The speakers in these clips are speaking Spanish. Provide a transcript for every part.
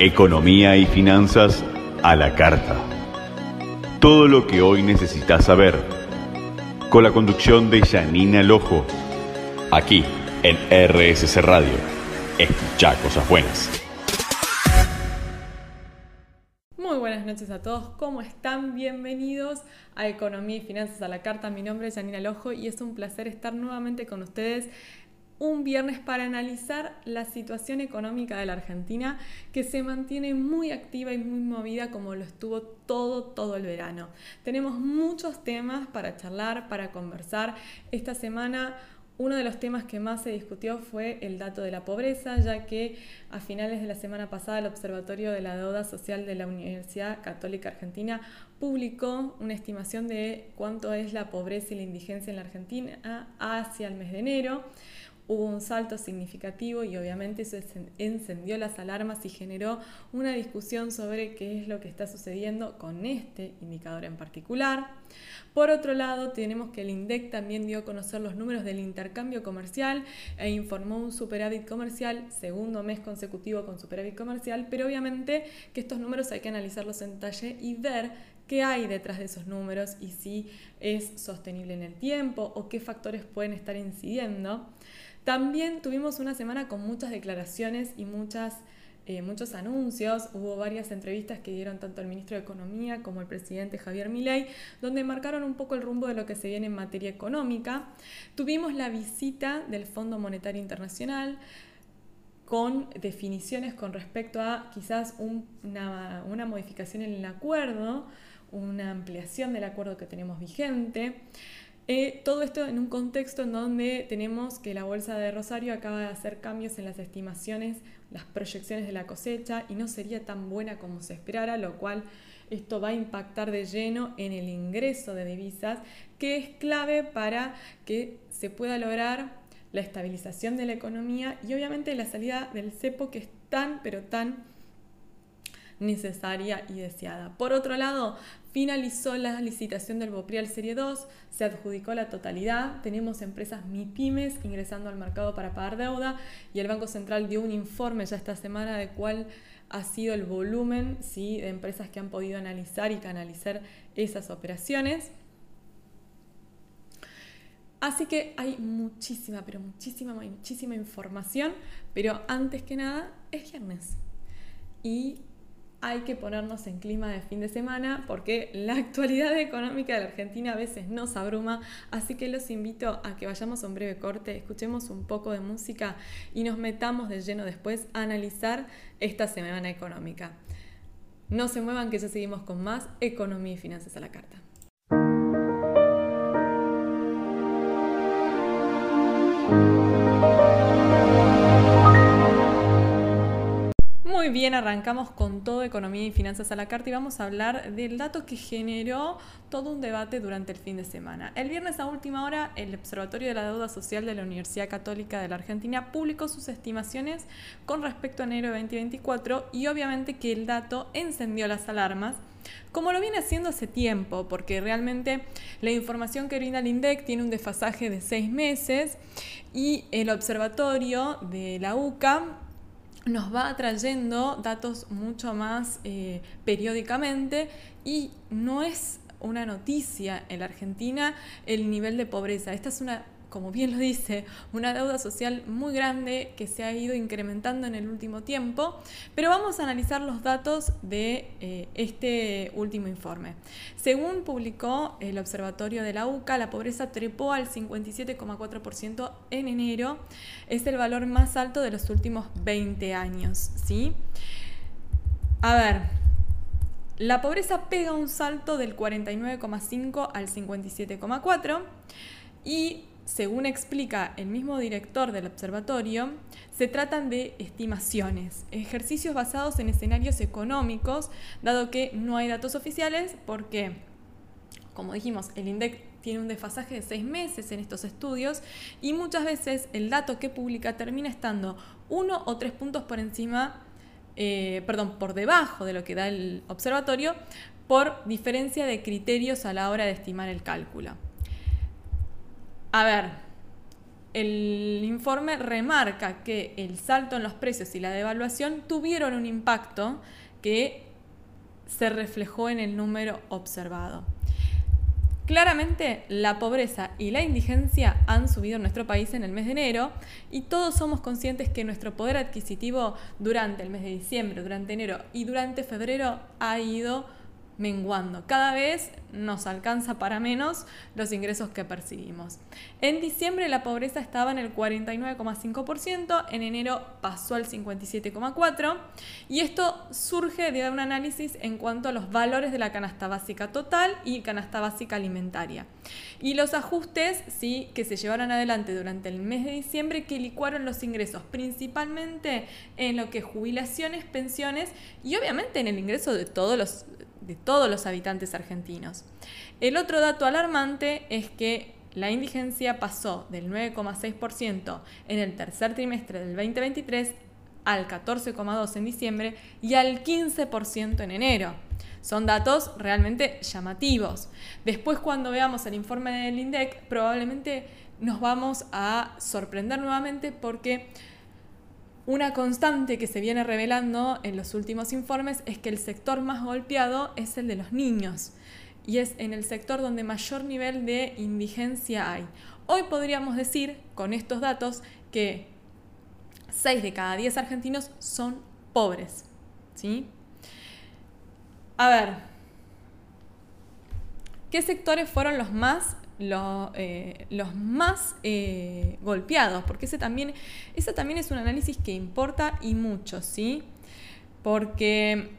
Economía y finanzas a la carta. Todo lo que hoy necesitas saber. Con la conducción de Janina Lojo. Aquí en RSC Radio. Escucha cosas buenas. Muy buenas noches a todos, ¿cómo están? Bienvenidos a Economía y Finanzas a la Carta. Mi nombre es Janina Lojo y es un placer estar nuevamente con ustedes un viernes para analizar la situación económica de la Argentina que se mantiene muy activa y muy movida como lo estuvo todo, todo el verano. Tenemos muchos temas para charlar, para conversar. Esta semana uno de los temas que más se discutió fue el dato de la pobreza, ya que a finales de la semana pasada el Observatorio de la Deuda Social de la Universidad Católica Argentina publicó una estimación de cuánto es la pobreza y la indigencia en la Argentina hacia el mes de enero hubo un salto significativo y obviamente eso encendió las alarmas y generó una discusión sobre qué es lo que está sucediendo con este indicador en particular. Por otro lado, tenemos que el INDEC también dio a conocer los números del intercambio comercial e informó un superávit comercial, segundo mes consecutivo con superávit comercial, pero obviamente que estos números hay que analizarlos en detalle y ver qué hay detrás de esos números y si es sostenible en el tiempo o qué factores pueden estar incidiendo. También tuvimos una semana con muchas declaraciones y muchas, eh, muchos anuncios. Hubo varias entrevistas que dieron tanto el ministro de Economía como el presidente Javier Milei, donde marcaron un poco el rumbo de lo que se viene en materia económica. Tuvimos la visita del Fondo Monetario Internacional con definiciones con respecto a quizás una, una modificación en el acuerdo, una ampliación del acuerdo que tenemos vigente. Eh, todo esto en un contexto en donde tenemos que la Bolsa de Rosario acaba de hacer cambios en las estimaciones, las proyecciones de la cosecha y no sería tan buena como se esperara, lo cual esto va a impactar de lleno en el ingreso de divisas, que es clave para que se pueda lograr la estabilización de la economía y obviamente la salida del cepo que es tan pero tan necesaria y deseada. Por otro lado, finalizó la licitación del Boprial Serie 2, se adjudicó la totalidad, tenemos empresas MIPIMES ingresando al mercado para pagar deuda y el Banco Central dio un informe ya esta semana de cuál ha sido el volumen ¿sí? de empresas que han podido analizar y canalizar esas operaciones. Así que hay muchísima, pero muchísima, muchísima información, pero antes que nada es viernes. Y hay que ponernos en clima de fin de semana porque la actualidad económica de la Argentina a veces nos abruma, así que los invito a que vayamos a un breve corte, escuchemos un poco de música y nos metamos de lleno después a analizar esta semana económica. No se muevan que ya seguimos con más economía y finanzas a la carta. Muy bien, arrancamos con todo economía y finanzas a la carta y vamos a hablar del dato que generó todo un debate durante el fin de semana. El viernes a última hora, el Observatorio de la Deuda Social de la Universidad Católica de la Argentina publicó sus estimaciones con respecto a enero de 2024 y obviamente que el dato encendió las alarmas como lo viene haciendo hace tiempo, porque realmente la información que brinda el INDEC tiene un desfasaje de seis meses y el observatorio de la UCA nos va trayendo datos mucho más eh, periódicamente y no es una noticia en la Argentina el nivel de pobreza. Esta es una como bien lo dice, una deuda social muy grande que se ha ido incrementando en el último tiempo, pero vamos a analizar los datos de eh, este último informe. Según publicó el Observatorio de la UCA, la pobreza trepó al 57,4% en enero, es el valor más alto de los últimos 20 años, ¿sí? A ver, la pobreza pega un salto del 49,5 al 57,4 y según explica el mismo director del observatorio, se tratan de estimaciones, ejercicios basados en escenarios económicos, dado que no hay datos oficiales, porque, como dijimos, el INDEC tiene un desfasaje de seis meses en estos estudios y muchas veces el dato que publica termina estando uno o tres puntos por encima, eh, perdón, por debajo de lo que da el observatorio, por diferencia de criterios a la hora de estimar el cálculo. A ver, el informe remarca que el salto en los precios y la devaluación tuvieron un impacto que se reflejó en el número observado. Claramente la pobreza y la indigencia han subido en nuestro país en el mes de enero y todos somos conscientes que nuestro poder adquisitivo durante el mes de diciembre, durante enero y durante febrero ha ido menguando. Cada vez nos alcanza para menos los ingresos que percibimos. En diciembre la pobreza estaba en el 49,5%, en enero pasó al 57,4% y esto surge de un análisis en cuanto a los valores de la canasta básica total y canasta básica alimentaria. Y los ajustes sí, que se llevaron adelante durante el mes de diciembre que licuaron los ingresos principalmente en lo que es jubilaciones, pensiones y obviamente en el ingreso de todos los de todos los habitantes argentinos. El otro dato alarmante es que la indigencia pasó del 9,6% en el tercer trimestre del 2023 al 14,2% en diciembre y al 15% en enero. Son datos realmente llamativos. Después cuando veamos el informe del INDEC probablemente nos vamos a sorprender nuevamente porque una constante que se viene revelando en los últimos informes es que el sector más golpeado es el de los niños y es en el sector donde mayor nivel de indigencia hay. Hoy podríamos decir, con estos datos, que 6 de cada 10 argentinos son pobres. ¿sí? A ver, ¿qué sectores fueron los más eh, los más eh, golpeados, porque ese también, ese también es un análisis que importa y mucho, ¿sí? Porque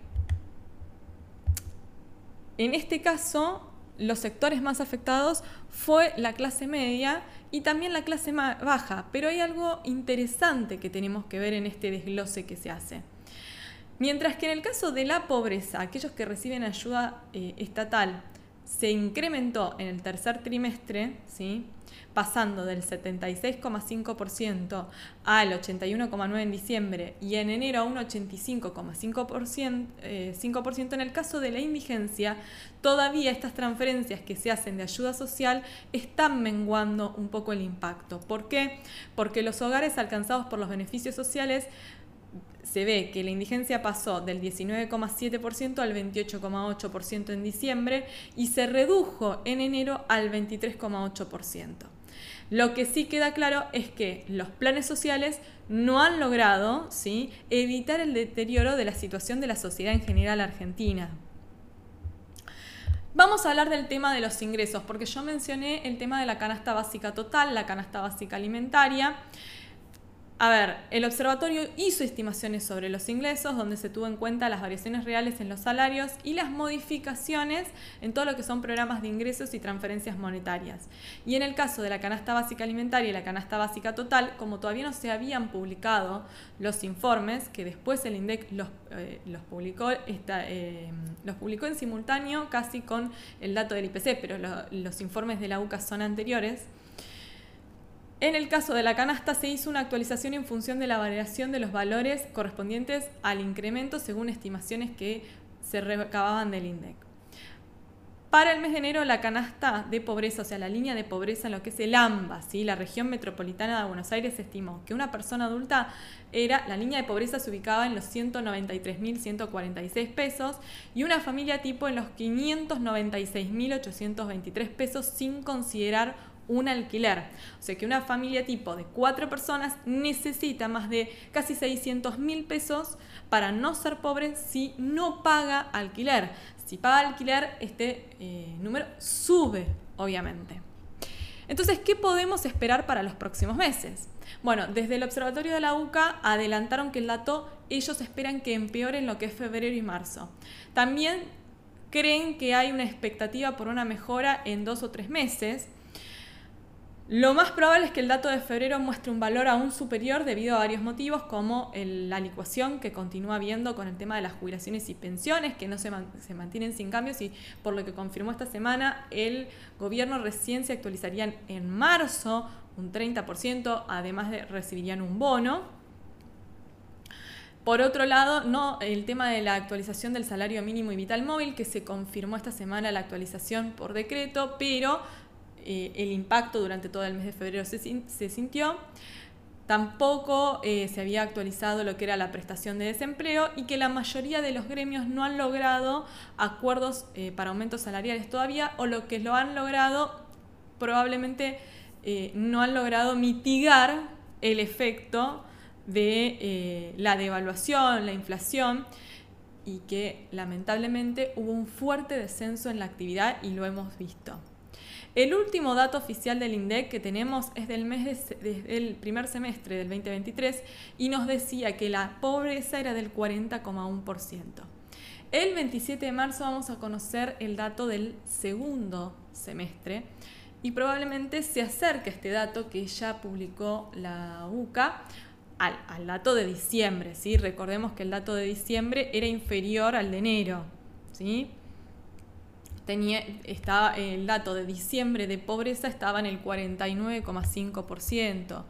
en este caso, los sectores más afectados fue la clase media y también la clase baja, pero hay algo interesante que tenemos que ver en este desglose que se hace. Mientras que en el caso de la pobreza, aquellos que reciben ayuda eh, estatal se incrementó en el tercer trimestre, ¿sí? pasando del 76,5% al 81,9% en diciembre y en enero a un 85,5% eh, en el caso de la indigencia, todavía estas transferencias que se hacen de ayuda social están menguando un poco el impacto. ¿Por qué? Porque los hogares alcanzados por los beneficios sociales se ve que la indigencia pasó del 19,7% al 28,8% en diciembre y se redujo en enero al 23,8%. Lo que sí queda claro es que los planes sociales no han logrado ¿sí? evitar el deterioro de la situación de la sociedad en general argentina. Vamos a hablar del tema de los ingresos, porque yo mencioné el tema de la canasta básica total, la canasta básica alimentaria. A ver, el observatorio hizo estimaciones sobre los ingresos, donde se tuvo en cuenta las variaciones reales en los salarios y las modificaciones en todo lo que son programas de ingresos y transferencias monetarias. Y en el caso de la canasta básica alimentaria y la canasta básica total, como todavía no se habían publicado los informes, que después el INDEC los, eh, publicó, eh, los publicó en simultáneo casi con el dato del IPC, pero los informes de la UCA son anteriores, en el caso de la canasta se hizo una actualización en función de la variación de los valores correspondientes al incremento según estimaciones que se recababan del INDEC. Para el mes de enero, la canasta de pobreza, o sea, la línea de pobreza en lo que es el AMBA, ¿sí? la región metropolitana de Buenos Aires, estimó que una persona adulta era, la línea de pobreza se ubicaba en los 193.146 pesos y una familia tipo en los 596.823 pesos sin considerar un alquiler. O sea que una familia tipo de cuatro personas necesita más de casi 600 mil pesos para no ser pobre si no paga alquiler. Si paga alquiler, este eh, número sube, obviamente. Entonces, ¿qué podemos esperar para los próximos meses? Bueno, desde el Observatorio de la UCA adelantaron que el dato ellos esperan que empeore en lo que es febrero y marzo. También creen que hay una expectativa por una mejora en dos o tres meses lo más probable es que el dato de febrero muestre un valor aún superior debido a varios motivos, como la licuación que continúa habiendo con el tema de las jubilaciones y pensiones, que no se, mantienen sin cambios y por lo que confirmó esta semana, el gobierno recién se actualizarían en marzo un 30%, además de recibirían un bono. Por otro lado, no el tema de la actualización del salario mínimo y vital móvil, que se confirmó esta semana la actualización por decreto, pero eh, el impacto durante todo el mes de febrero se, sintió. Tampoco eh, se había actualizado lo que era la prestación de desempleo y que la mayoría de los gremios no han logrado acuerdos eh, para aumentos salariales todavía o lo que lo han logrado probablemente no han logrado mitigar el efecto de la devaluación, la inflación y que lamentablemente hubo un fuerte descenso en la actividad y lo hemos visto. El último dato oficial del INDEC que tenemos es del mes del primer semestre del 2023 y nos decía que la pobreza era del 40,1%. El 27 de marzo vamos a conocer el dato del segundo semestre y probablemente se acerque este dato que ya publicó la UCA al, al, dato de diciembre. ¿sí? Recordemos que el dato de diciembre era inferior al de enero. ¿sí? Tenía, estaba, el dato de diciembre de pobreza estaba en el 49,5%.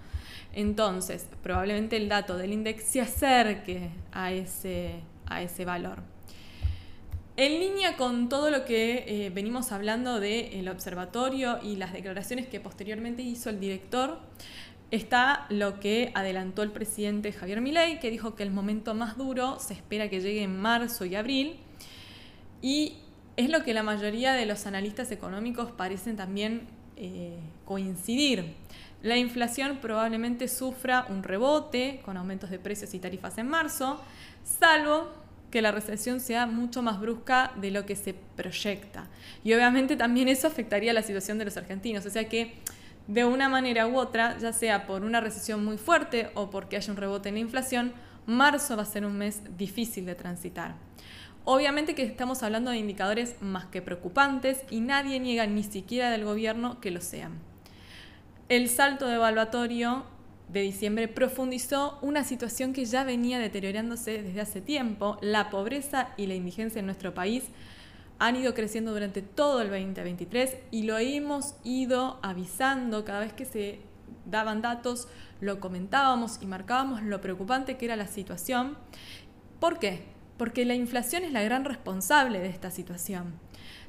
Entonces, probablemente el dato del índice se acerque a ese, a ese valor. En línea con todo lo que eh, venimos hablando del observatorio y las declaraciones que posteriormente hizo el director, está lo que adelantó el presidente Javier Milei, que dijo que el momento más duro se espera que llegue en marzo y abril. Y es lo que la mayoría de los analistas económicos parecen también eh, coincidir. La inflación probablemente sufra un rebote con aumentos de precios y tarifas en marzo, salvo que la recesión sea mucho más brusca de lo que se proyecta. Y obviamente también eso afectaría la situación de los argentinos. O sea que de una manera u otra, ya sea por una recesión muy fuerte o porque haya un rebote en la inflación, marzo va a ser un mes difícil de transitar. Obviamente que estamos hablando de indicadores más que preocupantes y nadie niega ni siquiera del gobierno que lo sean. El salto de evaluatorio de diciembre profundizó una situación que ya venía deteriorándose desde hace tiempo. La pobreza y la indigencia en nuestro país han ido creciendo durante todo el 2023 y lo hemos ido avisando cada vez que se daban datos, lo comentábamos y marcábamos lo preocupante que era la situación. ¿Por qué? Porque la inflación es la gran responsable de esta situación.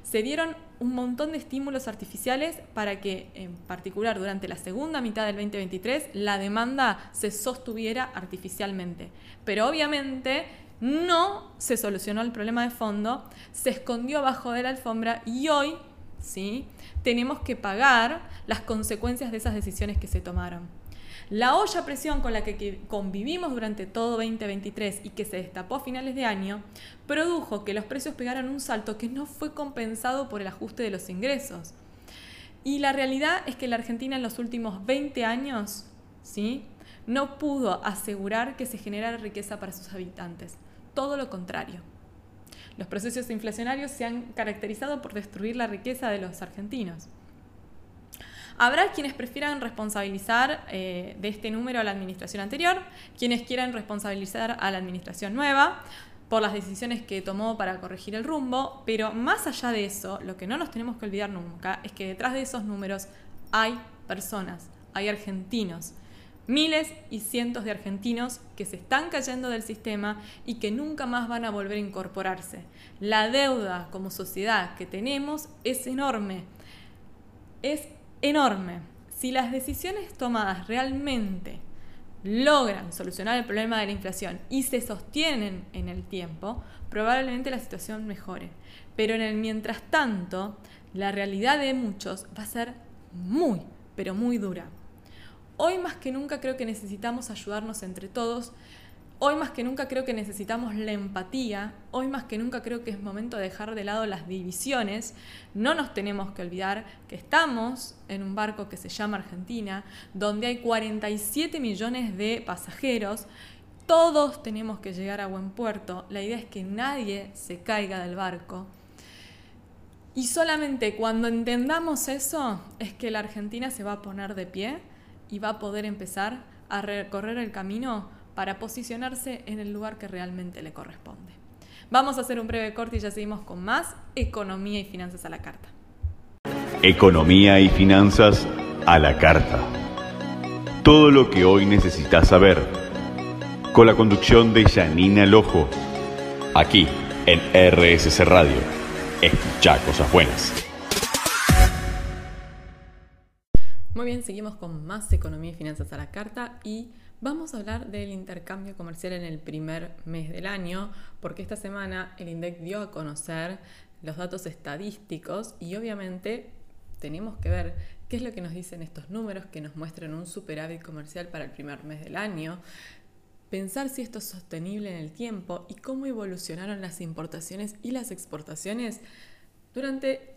Se dieron un montón de estímulos artificiales para que, en particular durante la segunda mitad del 2023, la demanda se sostuviera artificialmente. Pero obviamente no se solucionó el problema de fondo, se escondió abajo de la alfombra y hoy, ¿sí? Tenemos que pagar las consecuencias de esas decisiones que se tomaron. La olla presión con la que convivimos durante todo 2023 y que se destapó a finales de año, produjo que los precios pegaran un salto que no fue compensado por el ajuste de los ingresos. Y la realidad es que la Argentina en los últimos 20 años, ¿sí? no pudo asegurar que se generara riqueza para sus habitantes. Todo lo contrario. Los procesos inflacionarios se han caracterizado por destruir la riqueza de los argentinos. Habrá quienes prefieran responsabilizar eh, de este número a la administración anterior, quienes quieran responsabilizar a la administración nueva por las decisiones que tomó para corregir el rumbo, pero más allá de eso, lo que no nos tenemos que olvidar nunca es que detrás de esos números hay personas, hay argentinos, miles y cientos de argentinos que se están cayendo del sistema y que nunca más van a volver a incorporarse. La deuda como sociedad que tenemos es enorme. Es enorme. Si las decisiones tomadas realmente logran solucionar el problema de la inflación y se sostienen en el tiempo, probablemente la situación mejore. Pero en el mientras tanto, la realidad de muchos va a ser muy, pero muy dura. Hoy más que nunca creo que necesitamos ayudarnos entre todos Hoy más que nunca creo que necesitamos la empatía, hoy más que nunca creo que es momento de dejar de lado las divisiones. No nos tenemos que olvidar que estamos en un barco que se llama Argentina, donde hay 47 millones de pasajeros. Todos tenemos que llegar a buen puerto. La idea es que nadie se caiga del barco. Y solamente cuando entendamos eso es que la Argentina se va a poner de pie y va a poder empezar a recorrer el camino para posicionarse en el lugar que realmente le corresponde. Vamos a hacer un breve corte y ya seguimos con más Economía y Finanzas a la Carta. Economía y Finanzas a la Carta. Todo lo que hoy necesitas saber. Con la conducción de Janina Lojo. Aquí en RSC Radio. Escucha cosas buenas. Muy bien, seguimos con más economía y finanzas a la carta y vamos a hablar del intercambio comercial en el primer mes del año, porque esta semana el INDEC dio a conocer los datos estadísticos y obviamente tenemos que ver qué es lo que nos dicen estos números que nos muestran un superávit comercial para el primer mes del año, pensar si esto es sostenible en el tiempo y cómo evolucionaron las importaciones y las exportaciones durante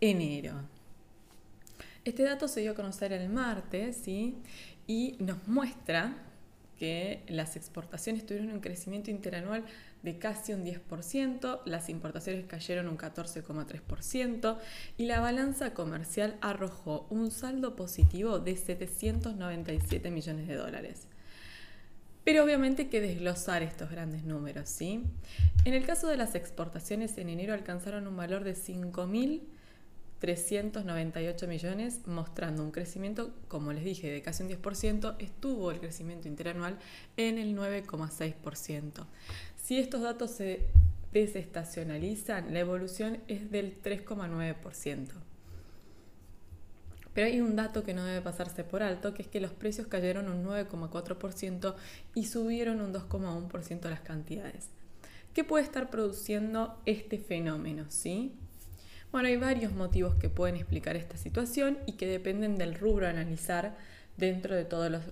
enero. Este dato se dio a conocer el martes ¿sí? Y nos muestra que las exportaciones tuvieron un crecimiento interanual de casi un 10%, las importaciones cayeron un 14,3% y la balanza comercial arrojó un saldo positivo de 797 millones de dólares. Pero obviamente hay que desglosar estos grandes números, ¿sí? En el caso de las exportaciones en enero alcanzaron un valor de 5.000 398 millones, mostrando un crecimiento, como les dije, de casi un 10%, estuvo el crecimiento interanual en el 9,6%. Si estos datos se desestacionalizan, la evolución es del 3,9%. Pero hay un dato que no debe pasarse por alto, que es que los precios cayeron un 9,4% y subieron un 2,1% las cantidades. ¿Qué puede estar produciendo este fenómeno? ¿sí? Bueno, hay varios motivos que pueden explicar esta situación y que dependen del rubro a analizar dentro de todos los,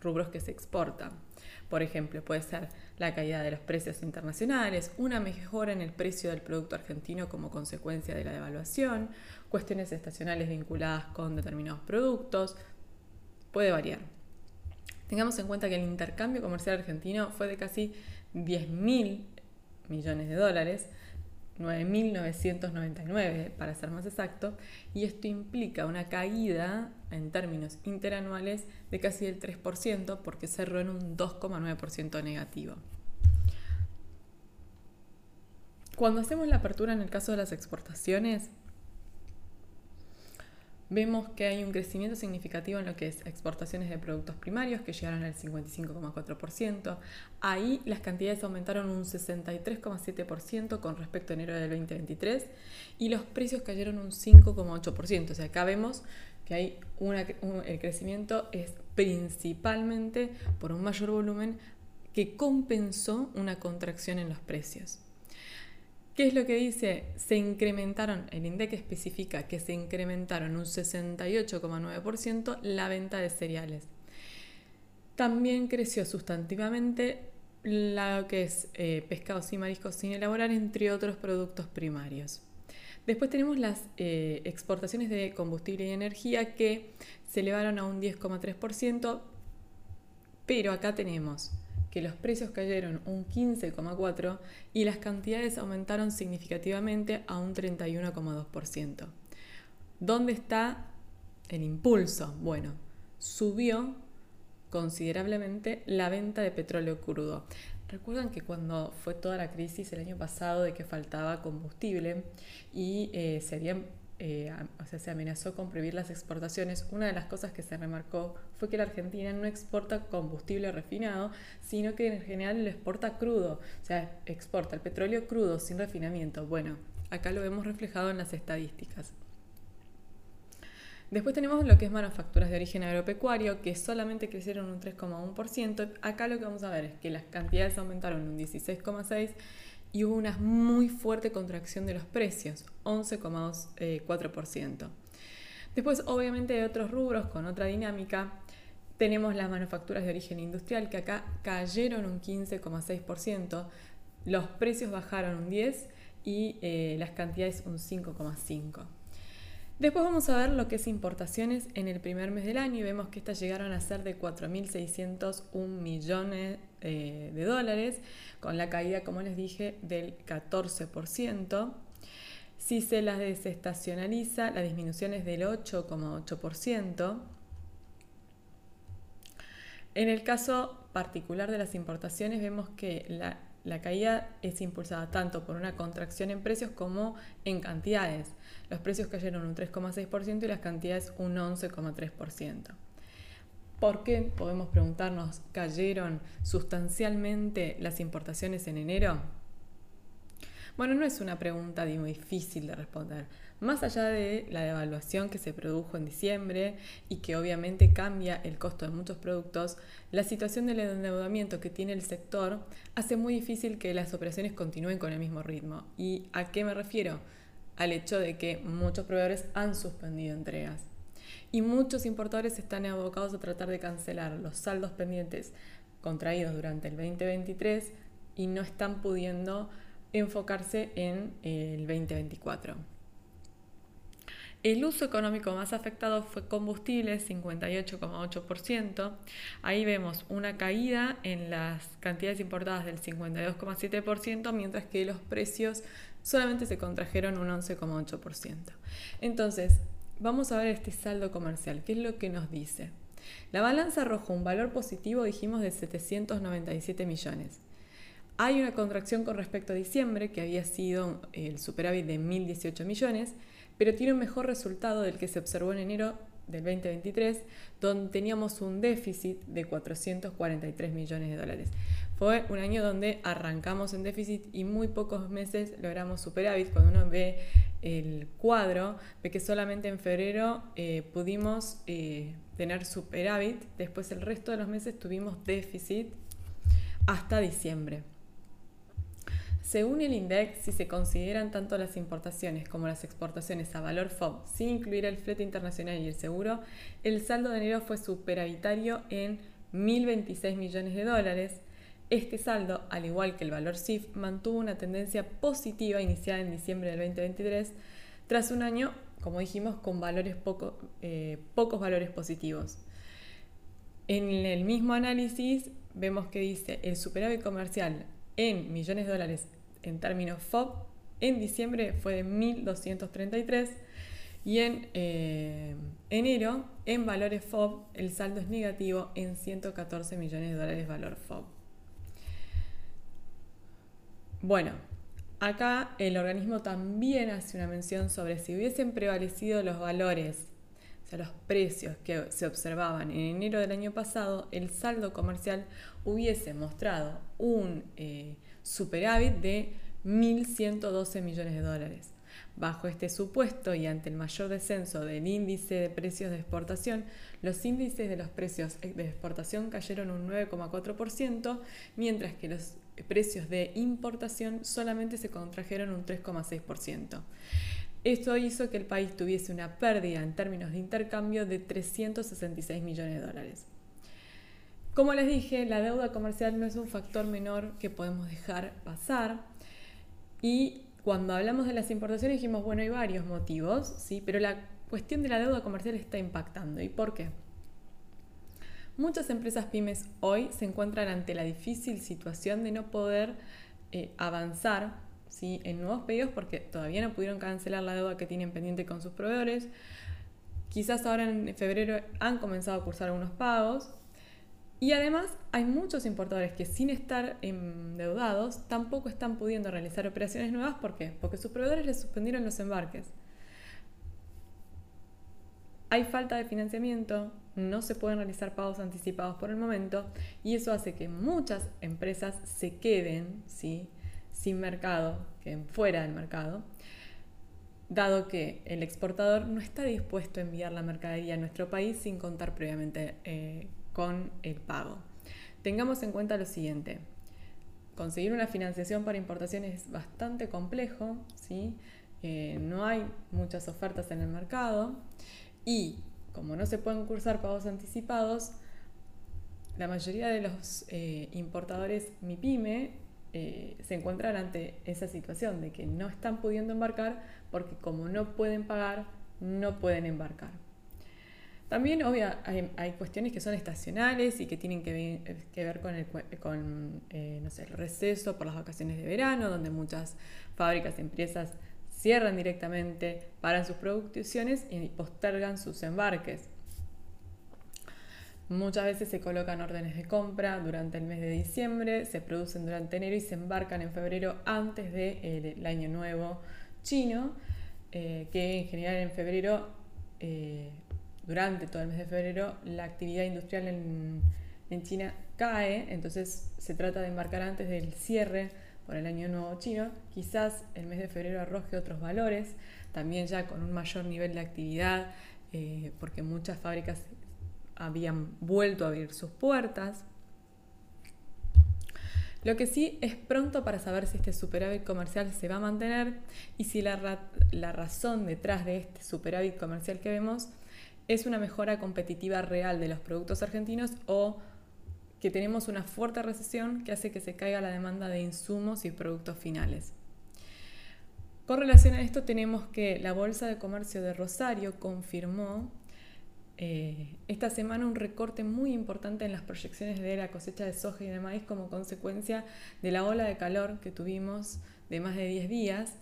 rubros que se exportan. Por ejemplo, puede ser la caída de los precios internacionales, una mejora en el precio del producto argentino como consecuencia de la devaluación, cuestiones estacionales vinculadas con determinados productos, puede variar. Tengamos en cuenta que el intercambio comercial argentino fue de casi 10 mil millones de dólares, 9.999 para ser más exacto, y esto implica una caída en términos interanuales de casi el 3% porque cerró en un 2,9% negativo. Cuando hacemos la apertura en el caso de las exportaciones, Vemos que hay un crecimiento significativo en lo que es exportaciones de productos primarios, que llegaron al 55,4%. Ahí las cantidades aumentaron un 63,7% con respecto a enero del 2023 y los precios cayeron un 5,8%. O sea, acá vemos que hay el crecimiento es principalmente por un mayor volumen que compensó una contracción en los precios. ¿Qué es lo que dice? Se incrementaron, el INDEC especifica que se incrementaron un 68,9% la venta de cereales. También creció sustantivamente lo que es eh, pescados y mariscos sin elaborar, entre otros productos primarios. Después tenemos las eh, exportaciones de combustible y energía que se elevaron a un 10,3%, pero acá tenemos que los precios cayeron un 15,4% y las cantidades aumentaron significativamente a un 31,2%. ¿Dónde está el impulso? Bueno, subió considerablemente la venta de petróleo crudo. Recuerdan que cuando fue toda la crisis el año pasado de que faltaba combustible y eh, se habían eh, o sea, se amenazó con prohibir las exportaciones, una de las cosas que se remarcó fue que la Argentina no exporta combustible refinado, sino que en general lo exporta crudo, o sea, exporta el petróleo crudo sin refinamiento. Bueno, acá lo vemos reflejado en las estadísticas. Después tenemos lo que es manufacturas de origen agropecuario, que solamente crecieron un 3,1%. Acá lo que vamos a ver es que las cantidades aumentaron un 16,6% y hubo una muy fuerte contracción de los precios, 11,4%. Después, obviamente, de otros rubros con otra dinámica, tenemos las manufacturas de origen industrial que acá cayeron un 15,6%, los precios bajaron un 10% y eh, las cantidades un 5,5%. Después vamos a ver lo que es importaciones en el primer mes del año y vemos que estas llegaron a ser de 4.601 millones eh, de dólares, con la caída, como les dije, del 14%. Si se las desestacionaliza, la disminución es del 8,8%. En el caso particular de las importaciones, vemos que la la caída es impulsada tanto por una contracción en precios como en cantidades. Los precios cayeron un 3,6% y las cantidades un 11,3%. ¿Por qué? Podemos preguntarnos, ¿cayeron sustancialmente las importaciones en enero? Bueno, no es una pregunta muy difícil de responder. Más allá de la devaluación que se produjo en diciembre y que obviamente cambia el costo de muchos productos, la situación del endeudamiento que tiene el sector hace muy difícil que las operaciones continúen con el mismo ritmo. ¿Y a qué me refiero? Al hecho de que muchos proveedores han suspendido entregas y muchos importadores están abocados a tratar de cancelar los saldos pendientes contraídos durante el 2023 y no están pudiendo enfocarse en el 2024. El uso económico más afectado fue combustibles, 58,8%. Ahí vemos una caída en las cantidades importadas del 52,7%, mientras que los precios solamente se contrajeron un 11,8%. Entonces, Vamos a ver este saldo comercial. ¿Qué es lo que nos dice? La balanza arrojó un valor positivo, dijimos, de 797 millones. Hay una contracción con respecto a diciembre, que había sido el superávit de 1.018 millones, pero tiene un mejor resultado del que se observó en enero del 2023, donde teníamos un déficit de 443 millones de dólares. Fue un año donde arrancamos en déficit y muy pocos meses logramos superávit. Cuando uno ve el cuadro, ve que solamente en febrero eh, pudimos eh, tener superávit, después el resto de los meses tuvimos déficit hasta diciembre. Según el INDEX, si se consideran tanto las importaciones como las exportaciones a valor FOB, sin incluir el flete internacional y el seguro, el saldo de enero fue superavitario en 1.026 millones de dólares. Este saldo, al igual que el valor SIF, mantuvo una tendencia positiva iniciada en diciembre del 2023, tras un año, como dijimos, con valores eh, pocos valores positivos. En el mismo análisis vemos que dice el superávit comercial en millones de dólares en términos FOB en diciembre fue de 1.233 y en eh, enero en valores FOB el saldo es negativo en 114 millones de dólares valor FOB. Bueno, acá el organismo también hace una mención sobre si hubiesen prevalecido los valores, o sea, los precios que se observaban en enero del año pasado, el saldo comercial hubiese mostrado un eh, superávit de 1.112 millones de dólares. Bajo este supuesto y ante el mayor descenso del índice de precios de exportación, los índices de los precios de exportación cayeron un 9,4%, mientras que los precios de importación solamente se contrajeron un 3,6%. Esto hizo que el país tuviese una pérdida en términos de intercambio de 366 millones de dólares. Como les dije, la deuda comercial no es un factor menor que podemos dejar pasar y cuando hablamos de las importaciones dijimos, bueno, hay varios motivos, ¿sí? pero la cuestión de la deuda comercial está impactando. ¿Y por qué? Muchas empresas pymes hoy se encuentran ante la difícil situación de no poder eh, avanzar en nuevos pedidos porque todavía no pudieron cancelar la deuda que tienen pendiente con sus proveedores. Quizás ahora en febrero han comenzado a cursar algunos pagos. Y además hay muchos importadores que sin estar endeudados tampoco están pudiendo realizar operaciones nuevas. ¿Por qué? Porque sus proveedores les suspendieron los embarques. Hay falta de financiamiento, no se pueden realizar pagos anticipados por el momento y eso hace que muchas empresas se queden ¿sí? sin mercado, queden fuera del mercado, dado que el exportador no está dispuesto a enviar la mercadería a nuestro país sin contar previamente eh, con el pago. Tengamos en cuenta lo siguiente. Conseguir una financiación para importación es bastante complejo, ¿sí? Eh, no hay muchas ofertas en el mercado y como no se pueden cursar pagos anticipados, la mayoría de los eh, importadores MIPYME eh, se encuentran ante esa situación de que no están pudiendo embarcar porque como no pueden pagar, no pueden embarcar. También, obvio, hay, cuestiones que son estacionales y que tienen que ver, con, el, eh, el receso por las vacaciones de verano, donde muchas fábricas empresas cierran directamente, paran sus producciones y postergan sus embarques. Muchas veces se colocan órdenes de compra durante el mes de diciembre, se producen durante enero y se embarcan en febrero antes del año nuevo chino, eh, que en general en febrero, eh, durante todo el mes de febrero, la actividad industrial en China cae, entonces se trata de embarcar antes del cierre por el año nuevo chino, quizás el mes de febrero arroje otros valores, también ya con un mayor nivel de actividad, eh, porque muchas fábricas habían vuelto a abrir sus puertas. Lo que sí es pronto para saber si este superávit comercial se va a mantener y si la, la razón detrás de este superávit comercial que vemos es una mejora competitiva real de los productos argentinos o que tenemos una fuerte recesión que hace que se caiga la demanda de insumos y productos finales. Con relación a esto tenemos que la Bolsa de Comercio de Rosario confirmó eh, esta semana un recorte muy importante en las proyecciones de la cosecha de soja y de maíz como consecuencia de la ola de calor que tuvimos de más de 10 días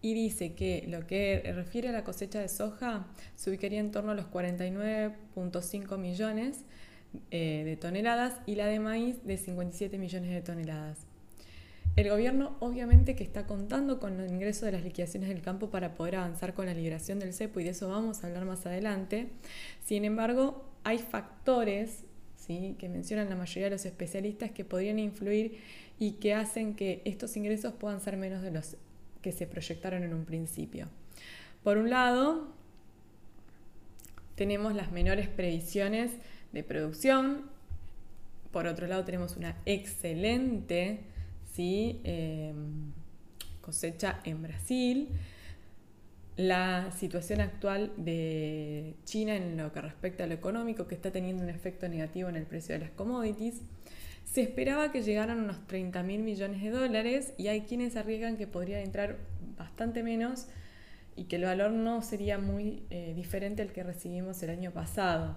y dice que lo que refiere a la cosecha de soja se ubicaría en torno a los 49.5 millones eh, de toneladas y la de maíz de 57 millones de toneladas. El gobierno obviamente que está contando con el ingreso de las liquidaciones del campo para poder avanzar con la liberación del cepo y de eso vamos a hablar más adelante. Sin embargo, hay factores ¿sí? que mencionan la mayoría de los especialistas que podrían influir y que hacen que estos ingresos puedan ser menos de los que se proyectaron en un principio. Por un lado, tenemos las menores previsiones de producción. Por otro lado, tenemos una excelente Em, cosecha en Brasil, la situación actual de China en lo que respecta a lo económico, que está teniendo un efecto negativo en el precio de las commodities. Se esperaba que llegaran unos 30 mil millones de dólares y hay quienes arriesgan que podría entrar bastante menos y que el valor no sería muy eh, diferente al que recibimos el año pasado.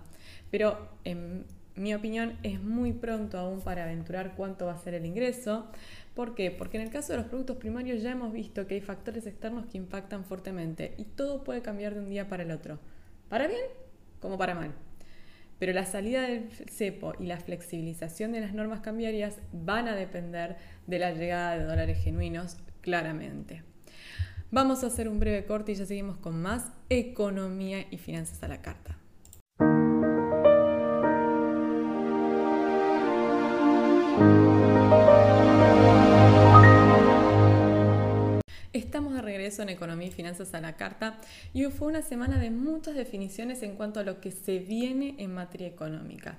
Pero en mi opinión es muy pronto aún para aventurar cuánto va a ser el ingreso. ¿Por qué? Porque en el caso de los productos primarios ya hemos visto que hay factores externos que impactan fuertemente y todo puede cambiar de un día para el otro, para bien como para mal. Pero la salida del cepo y la flexibilización de las normas cambiarias van a depender de la llegada de dólares genuinos, claramente. Vamos a hacer un breve corte y ya seguimos con más economía y finanzas a la carta. Estamos de regreso en Economía y Finanzas a la Carta. Y fue una semana de muchas definiciones en cuanto a lo que se viene en materia económica.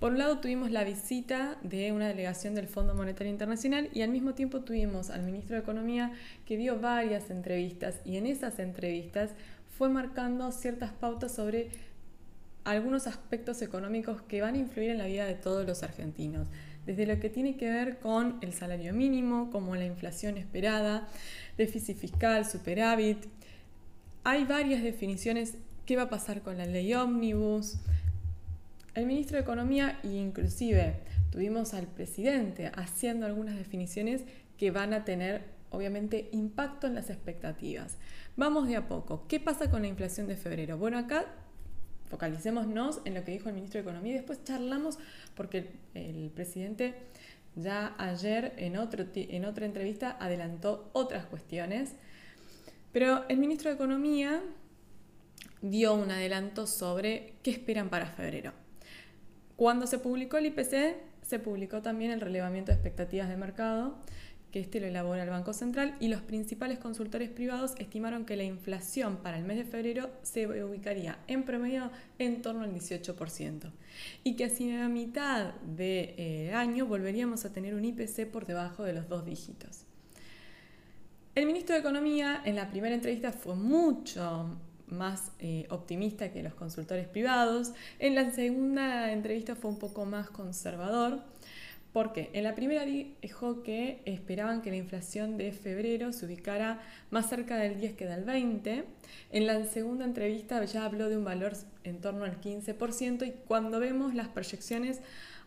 Por un lado tuvimos la visita de una delegación del Fondo Monetario Internacional y al mismo tiempo tuvimos al ministro de Economía que dio varias entrevistas. Y en esas entrevistas fue marcando ciertas pautas sobre algunos aspectos económicos que van a influir en la vida de todos los argentinos, desde lo que tiene que ver con el salario mínimo, como la inflación esperada, déficit fiscal, superávit. Hay varias definiciones. ¿Qué va a pasar con la ley ómnibus? El ministro de Economía e inclusive tuvimos al presidente haciendo algunas definiciones que van a tener obviamente impacto en las expectativas. Vamos de a poco. ¿Qué pasa con la inflación de febrero? Bueno, acá focalicémonos en lo que dijo el ministro de Economía y después charlamos porque el presidente ya ayer en, otro, en otra entrevista adelantó otras cuestiones, pero el ministro de Economía dio un adelanto sobre qué esperan para febrero. Cuando se publicó el IPC, se publicó también el relevamiento de expectativas de mercado que este lo elabora el Banco Central, y los principales consultores privados estimaron que la inflación para el mes de febrero se ubicaría en promedio en torno al 18%, y que hacia la mitad del de, eh, año volveríamos a tener un IPC por debajo de los dos dígitos. El ministro de Economía en la primera entrevista fue mucho más eh, optimista que los consultores privados, en la segunda entrevista fue un poco más conservador, porque en la primera dijo que esperaban que la inflación de febrero se ubicara más cerca del 10 que del 20. En la segunda entrevista ya habló de un valor en torno al 15% y cuando vemos las proyecciones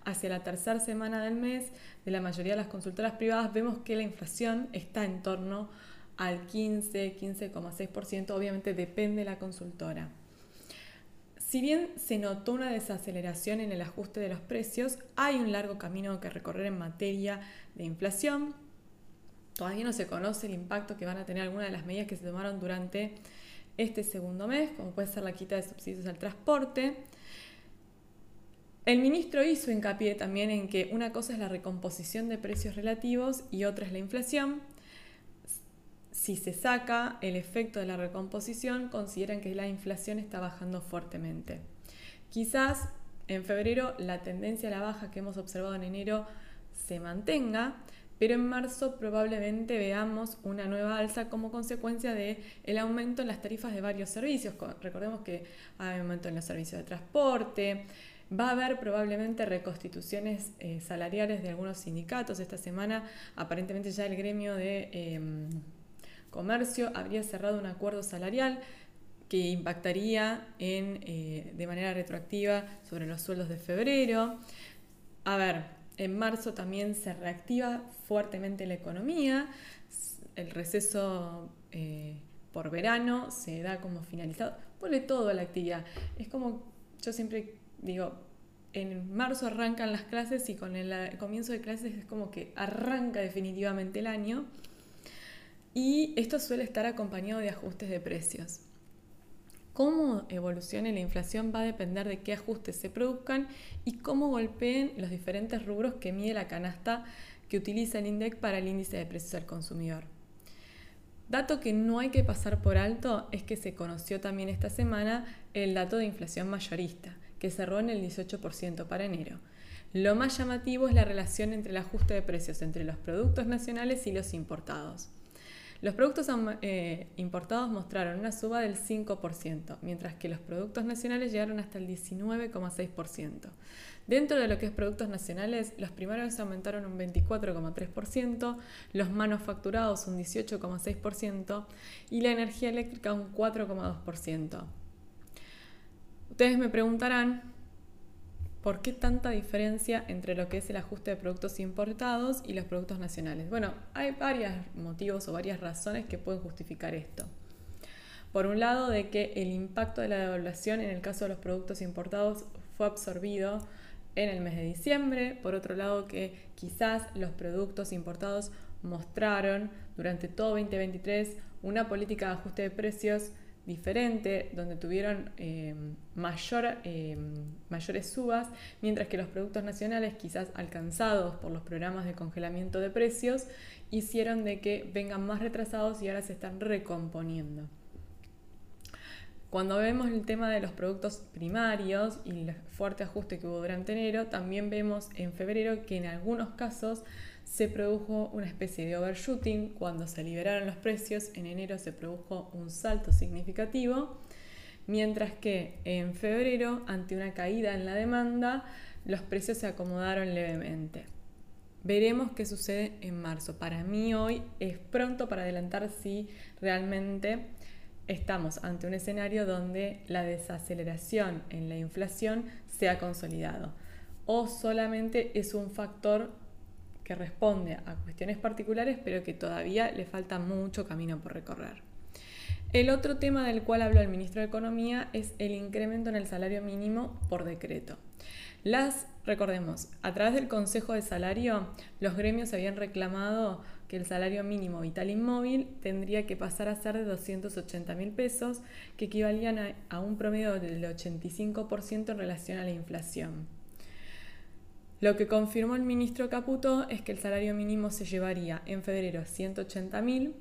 hacia la tercera semana del mes de la mayoría de las consultoras privadas, vemos que la inflación está en torno al 15, 15,6%. Obviamente depende de la consultora. Si bien se notó una desaceleración en el ajuste de los precios, hay un largo camino que recorrer en materia de inflación. Todavía no se conoce el impacto que van a tener algunas de las medidas que se tomaron durante este segundo mes, como puede ser la quita de subsidios al transporte. El ministro hizo hincapié también en que una cosa es la recomposición de precios relativos y otra es la inflación. Si se saca el efecto de la recomposición, consideran que la inflación está bajando fuertemente. Quizás en febrero la tendencia a la baja que hemos observado en enero se mantenga, pero en marzo probablemente veamos una nueva alza como consecuencia del el aumento en las tarifas de varios servicios. Recordemos que hay aumento en los servicios de transporte, Va a haber probablemente reconstituciones eh, salariales de algunos sindicatos. Esta semana aparentemente ya el gremio de em, comercio habría cerrado un acuerdo salarial que impactaría en, eh, de manera retroactiva sobre los sueldos de febrero. A ver, en marzo también se reactiva fuertemente la economía. El receso eh, por verano se da como finalizado. Vuelve todo a la actividad. Es como yo siempre digo, en marzo arrancan las clases y con el comienzo de clases es como que arranca definitivamente el año. Y esto suele estar acompañado de ajustes de precios. Cómo evolucione la inflación va a depender de qué ajustes se produzcan y cómo golpeen los diferentes rubros que mide la canasta que utiliza el INDEC para el índice de precios al consumidor. Dato que no hay que pasar por alto es que se conoció también esta semana el dato de inflación mayorista que cerró en el 18% para enero. Lo más llamativo es la relación entre el ajuste de precios entre los productos nacionales y los importados. Los productos eh, importados mostraron una suba del 5%, mientras que los productos nacionales llegaron hasta el 19,6%. Dentro de lo que es productos nacionales, los primarios aumentaron un 24,3%, los manufacturados un 18,6% y la energía eléctrica un 4,2%. Ustedes me preguntarán por qué tanta diferencia entre lo que es el ajuste de productos importados y los productos nacionales. Bueno, hay varios motivos o varias razones que pueden justificar esto. Por un lado, de que el impacto de la devaluación en el caso de los productos importados fue absorbido en el mes de diciembre. Por otro lado, que quizás los productos importados mostraron durante todo 2023 una política de ajuste de precios diferente, donde tuvieron eh, mayor, eh, mayores subas, mientras que los productos nacionales, quizás alcanzados por los programas de congelamiento de precios, hicieron de que vengan más retrasados y ahora se están recomponiendo. Cuando vemos el tema de los productos primarios y el fuerte ajuste que hubo durante enero, también vemos en febrero que en algunos casos se produjo una especie de overshooting. Cuando se liberaron los precios, en enero se produjo un salto significativo, mientras que en febrero, ante una caída en la demanda, los precios se acomodaron levemente. Veremos qué sucede en marzo. Para mí hoy es pronto para adelantar si realmente estamos ante un escenario donde la desaceleración en la inflación se ha consolidado o solamente es un factor que responde a cuestiones particulares, pero que todavía le falta mucho camino por recorrer. El otro tema del cual habló el ministro de Economía es el incremento en el salario mínimo por decreto. Las, recordemos, a través del Consejo de Salario, los gremios habían reclamado que el salario mínimo vital inmóvil tendría que pasar a ser de 280 mil pesos, que equivalían a, a un promedio del 85% en relación a la inflación. Lo que confirmó el ministro Caputo es que el salario mínimo se llevaría en febrero a 180.000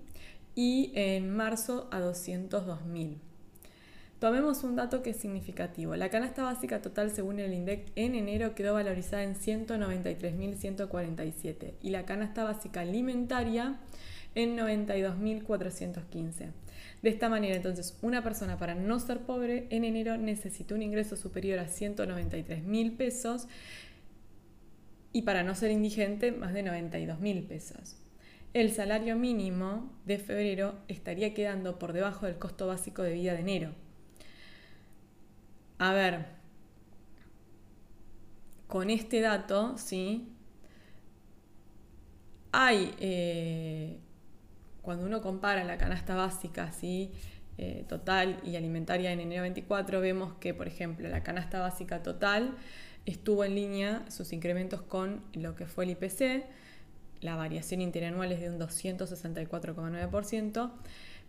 y en marzo a 202.000. Tomemos un dato que es significativo. La canasta básica total según el INDEC en enero quedó valorizada en 193.147 y la canasta básica alimentaria en 92.415. De esta manera, entonces, una persona para no ser pobre en enero necesitó un ingreso superior a 193.000 pesos y para no ser indigente más de 92 mil pesos. El salario mínimo de febrero estaría quedando por debajo del costo básico de vida de enero. A ver, con este dato, ¿sí? Hay, eh, cuando uno compara la canasta básica, ¿sí? Eh, total y alimentaria en enero 24, vemos que, por ejemplo, la canasta básica total estuvo en línea sus incrementos con lo que fue el IPC, la variación interanual es de un 264,9%,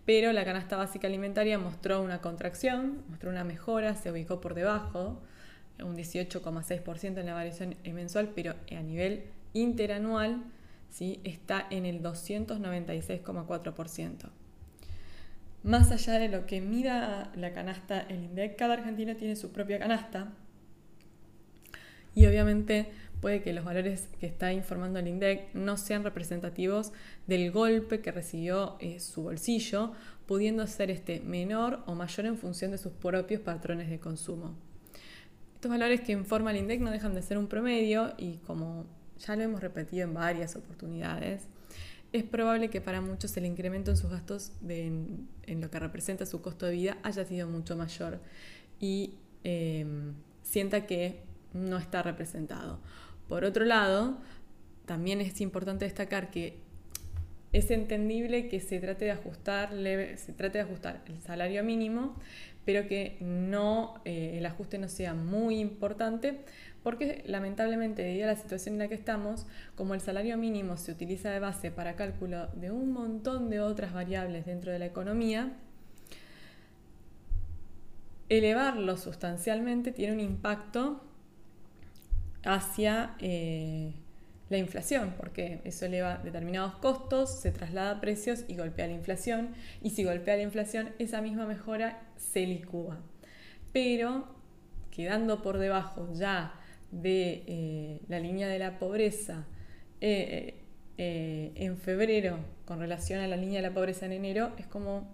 pero la canasta básica alimentaria mostró una contracción, mostró una mejora, se ubicó por debajo un 18,6% en la variación mensual, pero a nivel interanual ¿sí? está en el 296,4%. Más allá de lo que mida la canasta, el INDEC, cada argentino tiene su propia canasta y obviamente puede que los valores que está informando el INDEC no sean representativos del golpe que recibió eh, su bolsillo, pudiendo ser este menor o mayor en función de sus propios patrones de consumo. Estos valores que informa el INDEC no dejan de ser un promedio y como ya lo hemos repetido en varias oportunidades, es probable que para muchos el incremento en sus gastos en, lo que representa su costo de vida haya sido mucho mayor y em, sienta que no está representado. Por otro lado, también es importante destacar que es entendible que se trate de ajustar, se trate de ajustar el salario mínimo, pero que no, eh, el ajuste no sea muy importante, porque lamentablemente debido a la situación en la que estamos, como el salario mínimo se utiliza de base para cálculo de un montón de otras variables dentro de la economía, elevarlo sustancialmente tiene un impacto hacia eh, la inflación, porque eso eleva determinados costos, se traslada a precios y golpea la inflación, y si golpea la inflación, esa misma mejora se licúa. Pero quedando por debajo ya de eh, la línea de la pobreza eh, en febrero con relación a la línea de la pobreza en enero, es como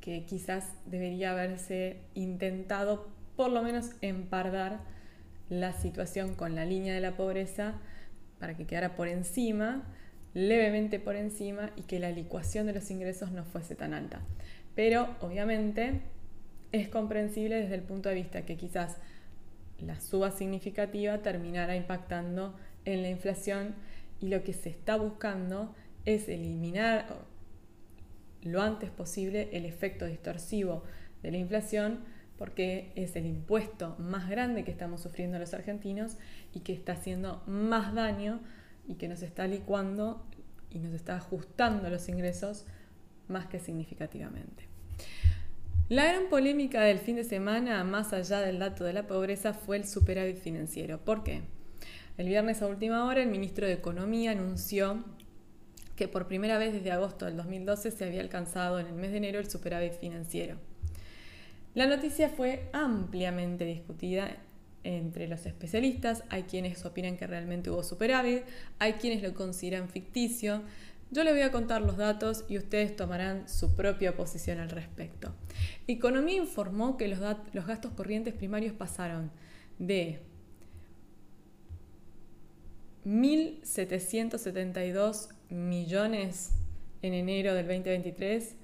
que quizás debería haberse intentado por lo menos empardar la situación con la línea de la pobreza para que quedara por encima, levemente por encima y que la licuación de los ingresos no fuese tan alta. Pero obviamente es comprensible desde el punto de vista que quizás la suba significativa terminara impactando en la inflación y lo que se está buscando es eliminar lo antes posible el efecto distorsivo de la inflación porque es el impuesto más grande que estamos sufriendo los argentinos y que está haciendo más daño y que nos está licuando y nos está ajustando los ingresos más que significativamente. La gran polémica del fin de semana, más allá del dato de la pobreza, fue el superávit financiero. ¿Por qué? El viernes a última hora el ministro de Economía anunció que por primera vez desde agosto del 2012 se había alcanzado en el mes de enero el superávit financiero. La noticia fue ampliamente discutida entre los especialistas. Hay quienes opinan que realmente hubo superávit, hay quienes lo consideran ficticio. Yo les voy a contar los datos y ustedes tomarán su propia posición al respecto. Economía informó que los, gastos corrientes primarios pasaron de 1.772 millones en enero del 2023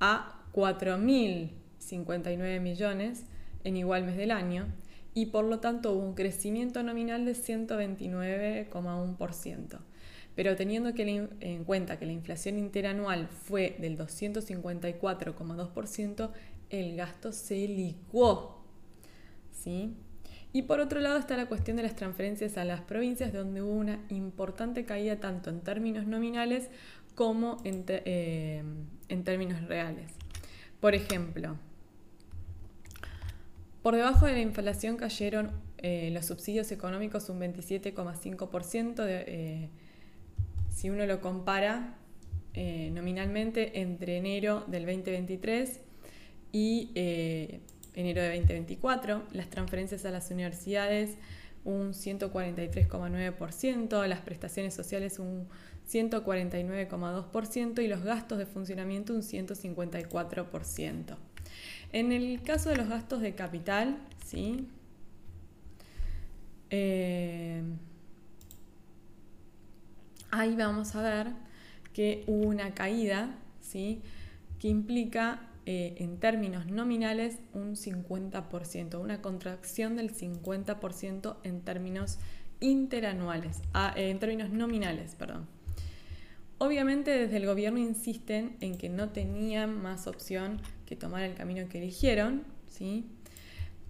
a 4.000 59 millones en igual mes del año y por lo tanto hubo un crecimiento nominal de 129,1%. Pero teniendo en cuenta que la inflación interanual fue del 254,2%, el gasto se licuó. ¿sí? Y por otro lado está la cuestión de las transferencias a las provincias, donde hubo una importante caída tanto en términos nominales como en, eh, en términos reales. Por ejemplo, por debajo de la inflación cayeron eh, los subsidios económicos un 27,5%, eh, si uno lo compara eh, nominalmente entre enero del 2023 y enero de 2024. Las transferencias a las universidades un 143,9%, las prestaciones sociales un 149,2% y los gastos de funcionamiento un 154%. En el caso de los gastos de capital, ¿sí? Eh, ahí vamos a ver que hubo una caída, ¿sí? que implica eh, en términos nominales un 50%, una contracción del 50% en términos interanuales, ah, en términos nominales, perdón. Obviamente desde el gobierno insisten en que no tenían más opción que tomar el camino que eligieron, ¿sí?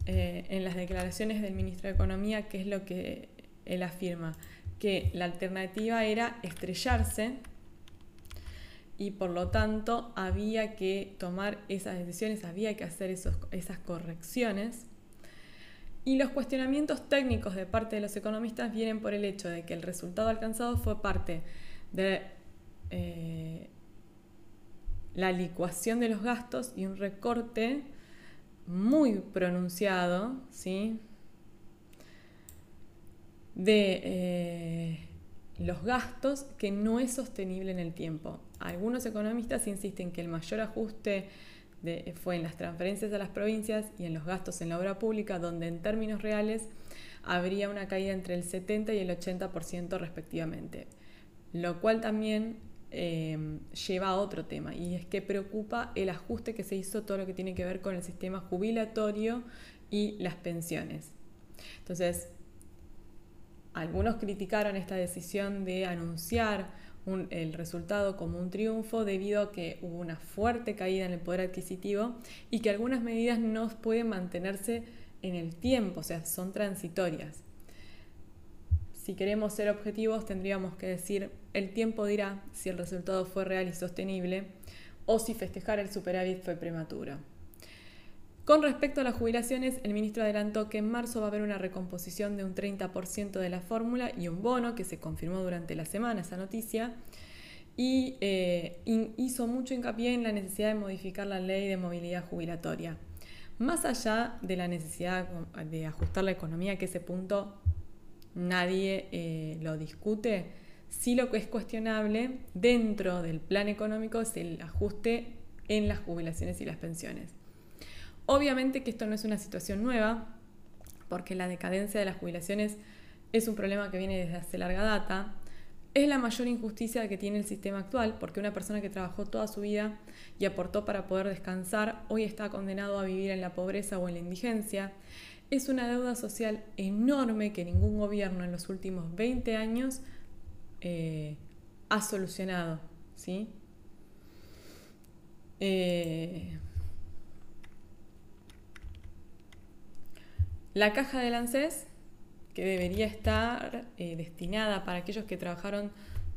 Eh, en las declaraciones del ministro de Economía, ¿qué es lo que él afirma? Que la alternativa era estrellarse y por lo tanto había que tomar esas decisiones, había que hacer esos, esas correcciones. Y los cuestionamientos técnicos de parte de los economistas vienen por el hecho de que el resultado alcanzado fue parte de eh, la licuación de los gastos y un recorte muy pronunciado, ¿sí? de eh, los gastos que no es sostenible en el tiempo. Algunos economistas insisten que el mayor ajuste fue en las transferencias a las provincias y en los gastos en la obra pública, donde en términos reales habría una caída entre el 70 y el 80% respectivamente, lo cual también eh, lleva a otro tema y es que preocupa el ajuste que se hizo todo lo que tiene que ver con el sistema jubilatorio y las pensiones. Entonces, algunos criticaron esta decisión de anunciar el resultado como un triunfo debido a que hubo una fuerte caída en el poder adquisitivo y que algunas medidas no pueden mantenerse en el tiempo, o sea, son transitorias. Si queremos ser objetivos, tendríamos que decir, el tiempo dirá si el resultado fue real y sostenible o si festejar el superávit fue prematuro. Con respecto a las jubilaciones, el ministro adelantó que en marzo va a haber una recomposición de un 30% de la fórmula y un bono, que se confirmó durante la semana esa noticia, y eh, hizo mucho hincapié en la necesidad de modificar la ley de movilidad jubilatoria. Más allá de la necesidad de ajustar la economía, que ese punto nadie eh, lo discute, sí lo que es cuestionable dentro del plan económico es el ajuste en las jubilaciones y las pensiones. Obviamente que esto no es una situación nueva, porque la decadencia de las jubilaciones es un problema que viene desde hace larga data. Es la mayor injusticia que tiene el sistema actual, porque una persona que trabajó toda su vida y aportó para poder descansar, hoy está condenado a vivir en la pobreza o en la indigencia. Es una deuda social enorme que ningún gobierno en los últimos 20 años eh, ha solucionado. ¿sí? Eh, La caja del ANSES, que debería estar eh, destinada para aquellos que trabajaron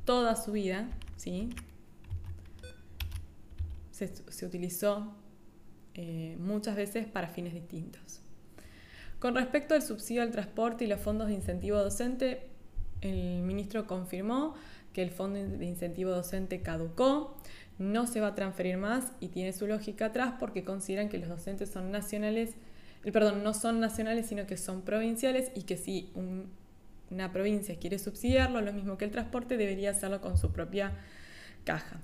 toda su vida, ¿sí? se, utilizó muchas veces para fines distintos. Con respecto al subsidio al transporte y los fondos de incentivo docente, el ministro confirmó que el fondo de incentivo docente caducó, no se va a transferir más y tiene su lógica atrás porque consideran que los docentes son nacionales perdón, no son nacionales, sino que son provinciales y que si una provincia quiere subsidiarlo, lo mismo que el transporte, debería hacerlo con su propia caja.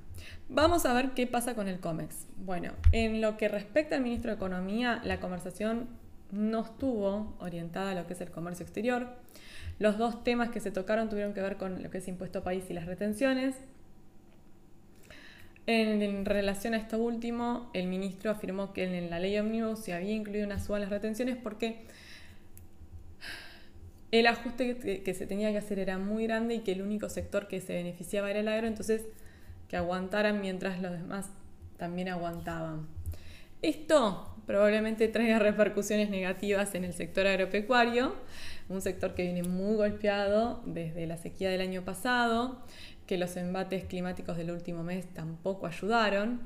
Vamos a ver qué pasa con el COMEX. Bueno, en lo que respecta al ministro de Economía, la conversación no estuvo orientada a lo que es el comercio exterior. Los dos temas que se tocaron tuvieron que ver con lo que es impuesto país y las retenciones. En, relación a esto último, el ministro afirmó que en la ley Omnibus se había incluido una suba en las retenciones porque el ajuste que, se tenía que hacer era muy grande y que el único sector que se beneficiaba era el agro, entonces que aguantaran mientras los demás también aguantaban. Esto probablemente traiga repercusiones negativas en el sector agropecuario, un sector que viene muy golpeado desde la sequía del año pasado que los embates climáticos del último mes tampoco ayudaron.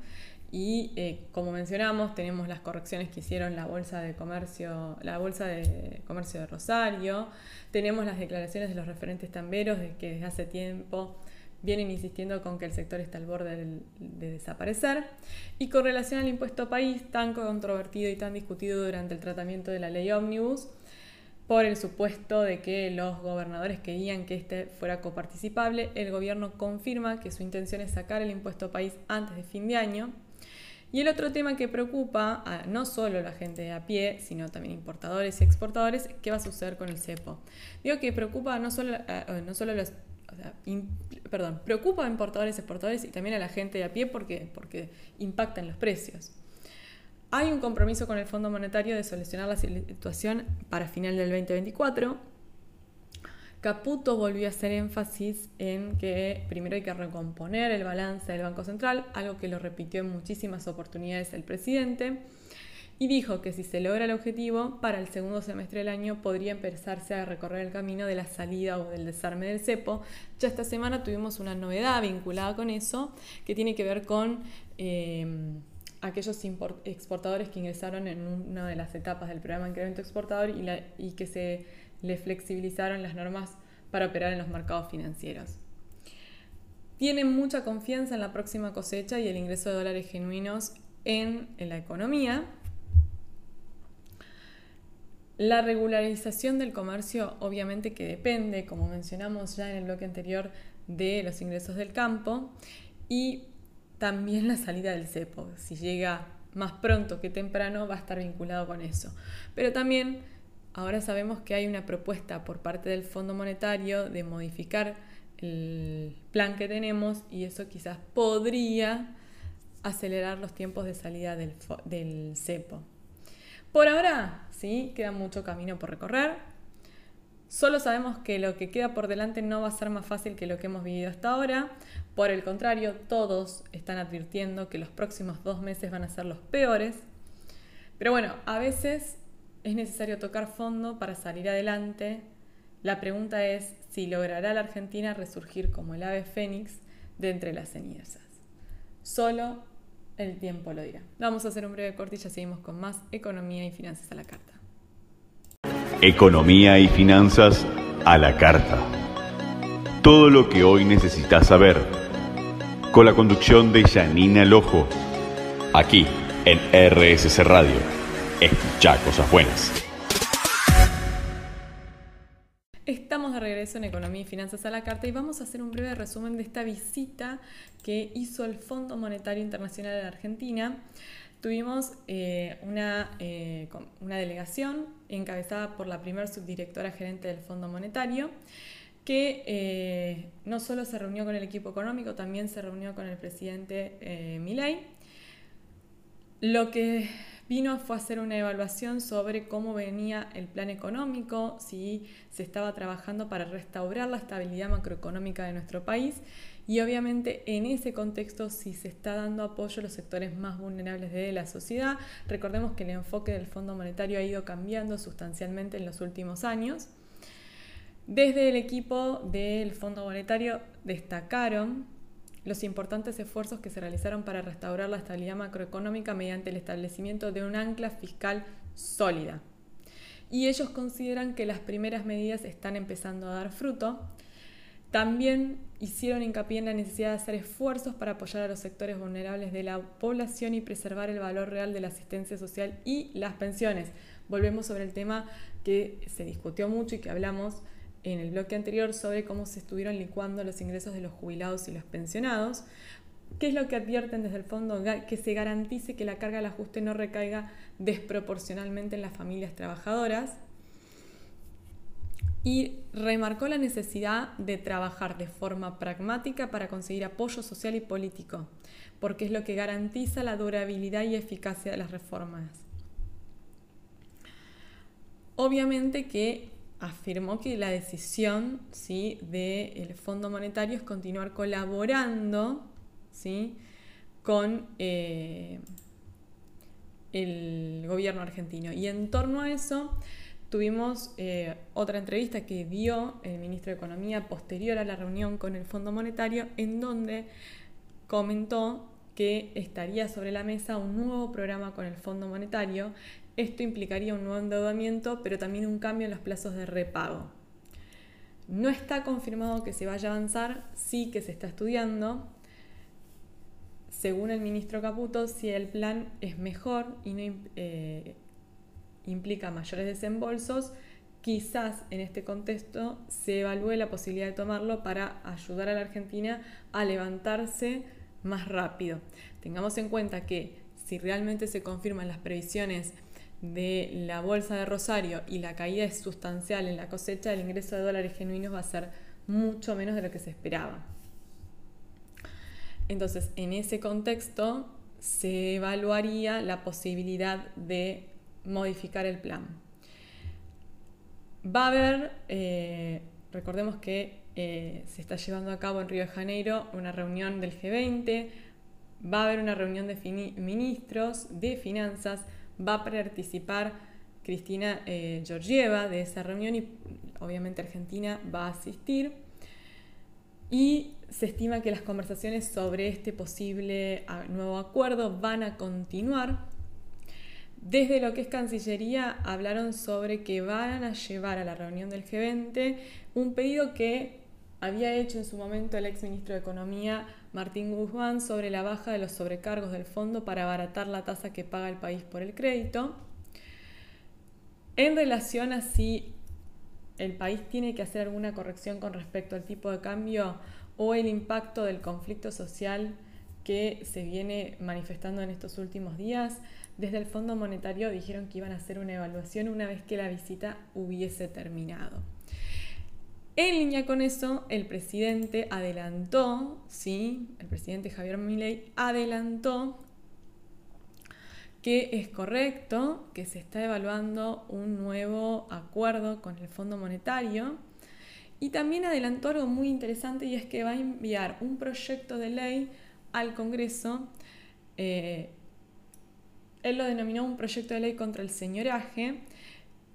Y eh, como mencionamos, tenemos las correcciones que hicieron la Bolsa de Comercio, la Bolsa de Comercio de Rosario, tenemos las declaraciones de los referentes tamberos de que desde hace tiempo vienen insistiendo con que el sector está al borde de desaparecer. Y con relación al impuesto país, tan controvertido y tan discutido durante el tratamiento de la ley Omnibus, por el supuesto de que los gobernadores querían que este fuera coparticipable, el gobierno confirma que su intención es sacar el impuesto país antes de fin de año. Y el otro tema que preocupa a no solo la gente de a pie, sino también importadores y exportadores, ¿qué va a suceder con el cepo? Digo que preocupa no solo, no solo los perdón, preocupa a importadores, exportadores y también a la gente de a pie porque, porque impactan los precios. Hay un compromiso con el Fondo Monetario de solucionar la situación para final del 2024. Caputo volvió a hacer énfasis en que primero hay que recomponer el balance del Banco Central, algo que lo repitió en muchísimas oportunidades el presidente, y dijo que si se logra el objetivo, para el segundo semestre del año podría empezarse a recorrer el camino de la salida o del desarme del cepo. Ya esta semana tuvimos una novedad vinculada con eso, que tiene que ver con... Eh, aquellos exportadores que ingresaron en una de las etapas del programa de incremento exportador y, que se les flexibilizaron las normas para operar en los mercados financieros. Tienen mucha confianza en la próxima cosecha y el ingreso de dólares genuinos en, la economía. La regularización del comercio obviamente que depende, como mencionamos ya en el bloque anterior, de los ingresos del campo y también la salida del cepo. Si llega más pronto que temprano va a estar vinculado con eso. Pero también ahora sabemos que hay una propuesta por parte del Fondo Monetario de modificar el plan que tenemos y eso quizás podría acelerar los tiempos de salida del, cepo. Por ahora, sí, queda mucho camino por recorrer. Solo sabemos que lo que queda por delante no va a ser más fácil que lo que hemos vivido hasta ahora. Por el contrario, todos están advirtiendo que los próximos dos meses van a ser los peores. Pero bueno, a veces es necesario tocar fondo para salir adelante. La pregunta es si logrará la Argentina resurgir como el ave fénix de entre las cenizas. Solo el tiempo lo dirá. Vamos a hacer un breve corte y ya seguimos con más economía y finanzas a la carta. Economía y finanzas a la carta. Todo lo que hoy necesitas saber. Con la conducción de Janina Lojo. Aquí en RSC Radio. Escucha cosas buenas. Estamos de regreso en Economía y Finanzas a la Carta y vamos a hacer un breve resumen de esta visita que hizo el Fondo Monetario Internacional de Argentina. Tuvimos eh, eh, una delegación encabezada por la primer subdirectora gerente del Fondo Monetario que eh, no solo se reunió con el equipo económico, también se reunió con el presidente eh, Milei. Lo que vino fue hacer una evaluación sobre cómo venía el plan económico, si se estaba trabajando para restaurar la estabilidad macroeconómica de nuestro país y obviamente en ese contexto si se está dando apoyo a los sectores más vulnerables de la sociedad. Recordemos que el enfoque del Fondo Monetario ha ido cambiando sustancialmente en los últimos años. Desde el equipo del Fondo Monetario destacaron los importantes esfuerzos que se realizaron para restaurar la estabilidad macroeconómica mediante el establecimiento de un ancla fiscal sólida. Y ellos consideran que las primeras medidas están empezando a dar fruto. También hicieron hincapié en la necesidad de hacer esfuerzos para apoyar a los sectores vulnerables de la población y preservar el valor real de la asistencia social y las pensiones. Volvemos sobre el tema que se discutió mucho y que hablamos en el bloque anterior sobre cómo se estuvieron licuando los ingresos de los jubilados y los pensionados. ¿Qué es lo que advierten desde el fondo? Que se garantice que la carga del ajuste no recaiga desproporcionalmente en las familias trabajadoras. Y remarcó la necesidad de trabajar de forma pragmática para conseguir apoyo social y político, porque es lo que garantiza la durabilidad y eficacia de las reformas. Obviamente que afirmó que la decisión ¿sí? del Fondo Monetario es continuar colaborando ¿sí? con eh, el gobierno argentino. Y en torno a eso tuvimos eh, otra entrevista que dio el ministro de Economía posterior a la reunión con el Fondo Monetario, en donde comentó que estaría sobre la mesa un nuevo programa con el Fondo Monetario esto implicaría un nuevo endeudamiento, pero también un cambio en los plazos de repago. No está confirmado que se vaya a avanzar, sí que se está estudiando. Según el ministro Caputo, si el plan es mejor y no eh, implica mayores desembolsos, quizás en este contexto se evalúe la posibilidad de tomarlo para ayudar a la Argentina a levantarse más rápido. Tengamos en cuenta que si realmente se confirman las previsiones de la bolsa de Rosario y la caída es sustancial en la cosecha, el ingreso de dólares genuinos va a ser mucho menos de lo que se esperaba. Entonces, en ese contexto, se evaluaría la posibilidad de modificar el plan. Va a haber, eh, recordemos que eh, se está llevando a cabo en Río de Janeiro una reunión del G20, va a haber una reunión de ministros de finanzas, va a participar Cristina eh, Georgieva de esa reunión y obviamente Argentina va a asistir. y se estima que las conversaciones sobre este posible nuevo acuerdo van a continuar. Desde lo que es Cancillería hablaron sobre que van a llevar a la reunión del G20 un pedido que había hecho en su momento el ex ministro de Economía Martín Guzmán sobre la baja de los sobrecargos del fondo para abaratar la tasa que paga el país por el crédito. En relación a si el país tiene que hacer alguna corrección con respecto al tipo de cambio o el impacto del conflicto social que se viene manifestando en estos últimos días, desde el Fondo Monetario dijeron que iban a hacer una evaluación una vez que la visita hubiese terminado. En línea con eso, el presidente adelantó, sí, el presidente Javier Milei adelantó que es correcto que se está evaluando un nuevo acuerdo con el Fondo Monetario y también adelantó algo muy interesante y es que va a enviar un proyecto de ley al Congreso. Eh, él lo denominó un proyecto de ley contra el señoraje,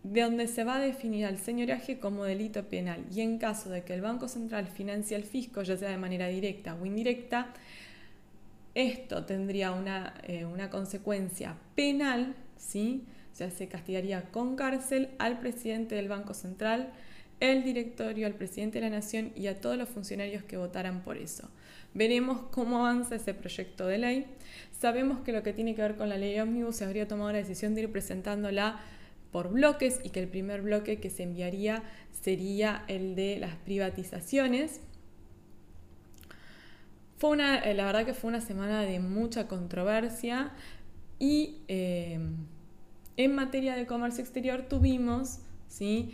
de donde se va a definir al señoraje como delito penal. Y en caso de que el Banco Central financie al fisco, ya sea de manera directa o indirecta, esto tendría una, eh, una consecuencia penal, ¿sí? o sea, se castigaría con cárcel al presidente del Banco Central, el directorio, al presidente de la Nación y a todos los funcionarios que votaran por eso. Veremos cómo avanza ese proyecto de ley. Sabemos que lo que tiene que ver con la ley Omnibus se habría tomado la decisión de ir presentándola por bloques y que el primer bloque que se enviaría sería el de las privatizaciones. Fue una, eh, la verdad que fue una semana de mucha controversia y eh, en materia de comercio exterior tuvimos ¿sí?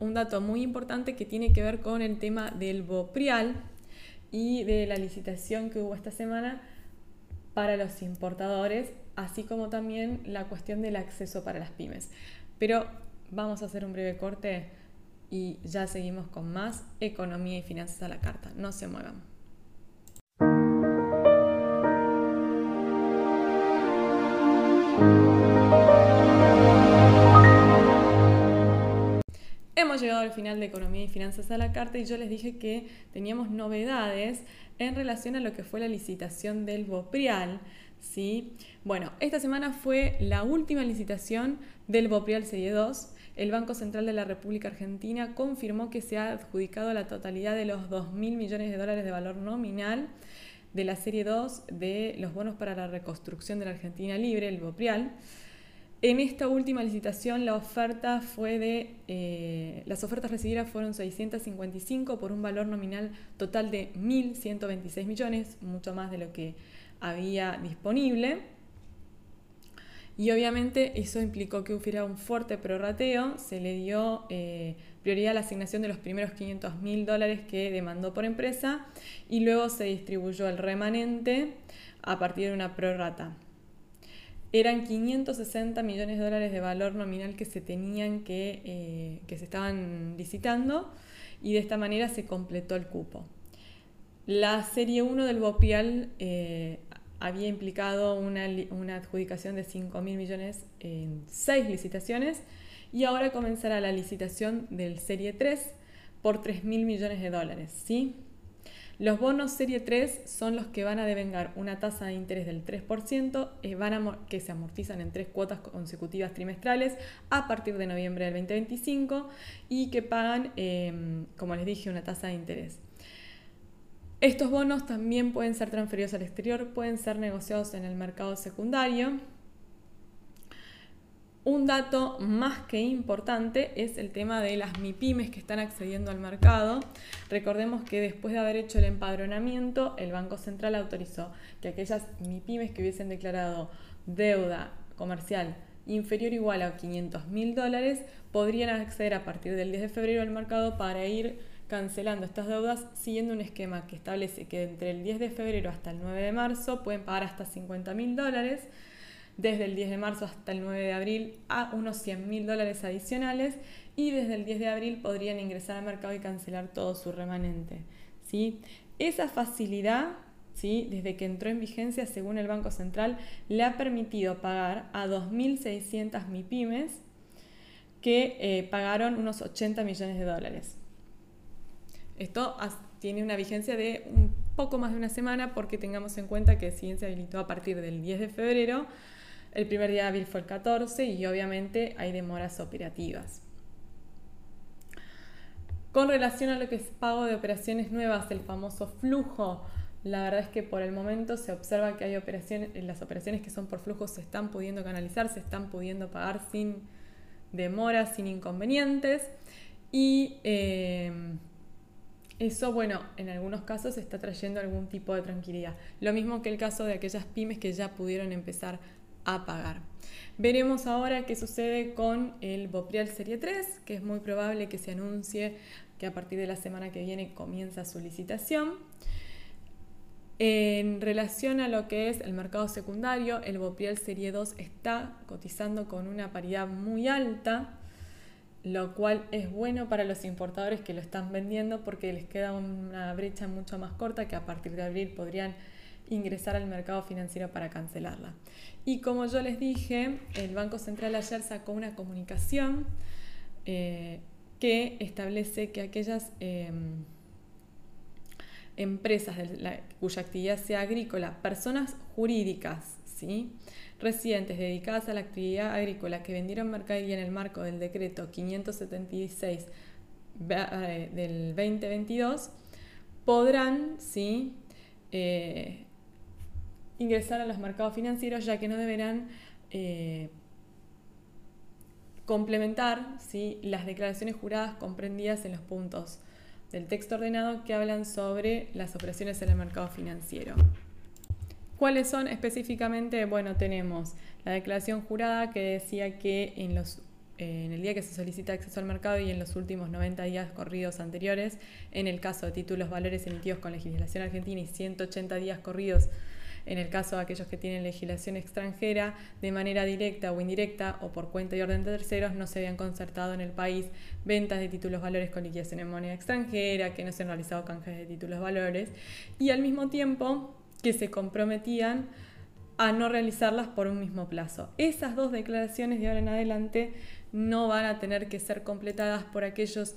un dato muy importante que tiene que ver con el tema del Boprial y de la licitación que hubo esta semana para los importadores, así como también la cuestión del acceso para las pymes. Pero vamos a hacer un breve corte y ya seguimos con más economía y finanzas a la carta. No se muevan. Llegado al final de Economía y Finanzas a la Carta y yo les dije que teníamos novedades en relación a lo que fue la licitación del Boprial. ¿sí? Bueno, esta semana fue la última licitación del Boprial Serie 2. El Banco Central de la República Argentina confirmó que se ha adjudicado la totalidad de los 2.000 millones de dólares de valor nominal de la Serie 2 de los bonos para la reconstrucción de la Argentina Libre, el Boprial. En esta última licitación la oferta fue de, eh, las ofertas recibidas fueron 655 por un valor nominal total de 1.126 millones, mucho más de lo que había disponible. Y obviamente eso implicó que hubiera un fuerte prorrateo, se le dio eh, prioridad a la asignación de los primeros 500 mil dólares que demandó por empresa y luego se distribuyó el remanente a partir de una prorrata eran 560 millones de dólares de valor nominal que se tenían que, eh, que se estaban licitando y de esta manera se completó el cupo. La serie 1 del BOPIAL eh, había implicado una, una adjudicación de 5 mil millones en 6 licitaciones y ahora comenzará la licitación del serie 3 por 3 mil millones de dólares. ¿sí? Los bonos serie 3 son los que van a devengar una tasa de interés del 3%, eh, van que se amortizan en tres cuotas consecutivas trimestrales a partir de noviembre del 2025 y que pagan, em, como les dije, una tasa de interés. Estos bonos también pueden ser transferidos al exterior, pueden ser negociados en el mercado secundario un dato más que importante es el tema de las MIPIMES que están accediendo al mercado. Recordemos que después de haber hecho el empadronamiento, el Banco Central autorizó que aquellas MIPIMES que hubiesen declarado deuda comercial inferior o igual a 500 mil dólares podrían acceder a partir del 10 de febrero al mercado para ir cancelando estas deudas siguiendo un esquema que establece que entre el 10 de febrero hasta el 9 de marzo pueden pagar hasta 50 mil dólares desde el 10 de marzo hasta el 9 de abril a unos 100 mil dólares adicionales y desde el 10 de abril podrían ingresar al mercado y cancelar todo su remanente. ¿sí? Esa facilidad, ¿sí? desde que entró en vigencia, según el Banco Central, le ha permitido pagar a 2.600 MIPIMES que eh, pagaron unos 80 millones de dólares. Esto tiene una vigencia de un poco más de una semana porque tengamos en cuenta que si se habilitó a partir del 10 de febrero, el primer día hábil fue el 14 y obviamente hay demoras operativas. Con relación a lo que es pago de operaciones nuevas, el famoso flujo, la verdad es que por el momento se observa que hay operaciones, las operaciones que son por flujo se están pudiendo canalizar, se están pudiendo pagar sin demoras, sin inconvenientes. Y eh, eso, bueno, en algunos casos está trayendo algún tipo de tranquilidad. Lo mismo que el caso de aquellas pymes que ya pudieron empezar pagar. Veremos ahora qué sucede con el Boprial Serie 3, que es muy probable que se anuncie que a partir de la semana que viene comienza su licitación. En relación a lo que es el mercado secundario, el Bopriel Serie 2 está cotizando con una paridad muy alta, lo cual es bueno para los importadores que lo están vendiendo porque les queda una brecha mucho más corta que a partir de abril podrían ingresar al mercado financiero para cancelarla. Y como yo les dije, el Banco Central ayer sacó una comunicación eh, que establece que aquellas... Em, empresas cuya actividad sea agrícola, personas jurídicas, ¿sí? residentes dedicadas a la actividad agrícola que vendieron mercadería en el marco del decreto 576 eh, del 2022, podrán ¿sí? Eh, ingresar a los mercados financieros ya que no deberán eh, complementar ¿sí? las declaraciones juradas comprendidas en los puntos del texto ordenado que hablan sobre las operaciones en el mercado financiero. ¿Cuáles son específicamente? Bueno, tenemos la declaración jurada que decía que en, los, en el día que se solicita acceso al mercado y en los últimos 90 días corridos anteriores, en el caso de títulos valores emitidos con legislación argentina y 180 días corridos en el caso de aquellos que tienen legislación extranjera, de manera directa o indirecta o por cuenta y orden de terceros, no se habían concertado en el país ventas de títulos valores con liquidación en moneda extranjera, que no se han realizado canjes de títulos valores y al mismo tiempo que se comprometían a no realizarlas por un mismo plazo. Esas dos declaraciones de ahora en adelante no van a tener que ser completadas por aquellos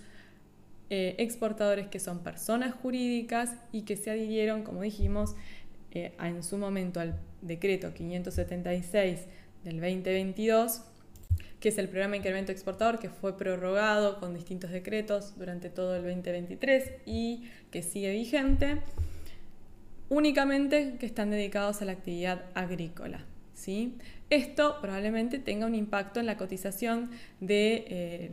eh, exportadores que son personas jurídicas y que se adhirieron, como dijimos, eh, en su momento al decreto 576 del 2022, que es el programa de incremento exportador que fue prorrogado con distintos decretos durante todo el 2023 y que sigue vigente, únicamente que están dedicados a la actividad agrícola. ¿sí? Esto probablemente tenga un impacto en la cotización de eh,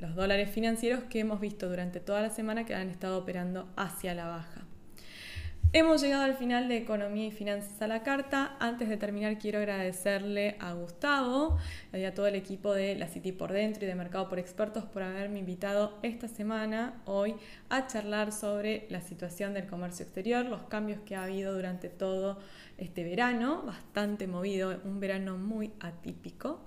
los dólares financieros que hemos visto durante toda la semana que han estado operando hacia la baja. Hemos llegado al final de Economía y Finanzas a la Carta. Antes de terminar, quiero agradecerle a Gustavo y a todo el equipo de la City por Dentro y de Mercado por Expertos por haberme invitado esta semana, hoy, a charlar sobre la situación del comercio exterior, los cambios que ha habido durante todo este verano, bastante movido, un verano muy atípico.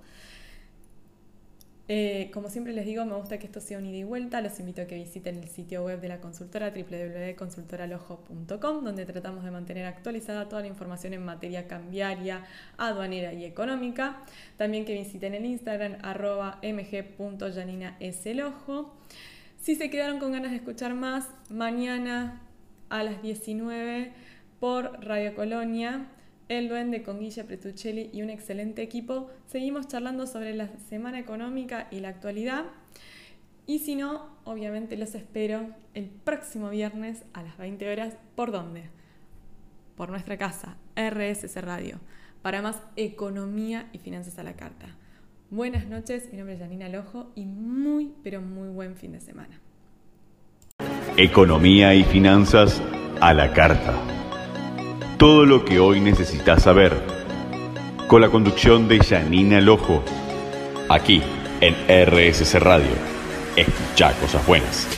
Eh, como siempre les digo, me gusta que esto sea un ida y vuelta. Los invito a que visiten el sitio web de la consultora www.consultoralojo.com, donde tratamos de mantener actualizada toda la información en materia cambiaria, aduanera y económica. También que visiten el Instagram arroba. Si se quedaron con ganas de escuchar más, mañana a las 19 por Radio Colonia el duende con Guilla Pretuccelli y un excelente equipo. Seguimos charlando sobre la semana económica y la actualidad. Y si no, obviamente los espero el próximo viernes a las 20 horas. ¿Por dónde? Por nuestra casa, RSS Radio, para más economía y finanzas a la carta. Buenas noches, mi nombre es Janina Lojo y muy, pero muy buen fin de semana. Economía y finanzas a la carta. Todo lo que hoy necesitas saber. Con la conducción de Janina Lojo. Aquí en RSC Radio. Escucha cosas buenas.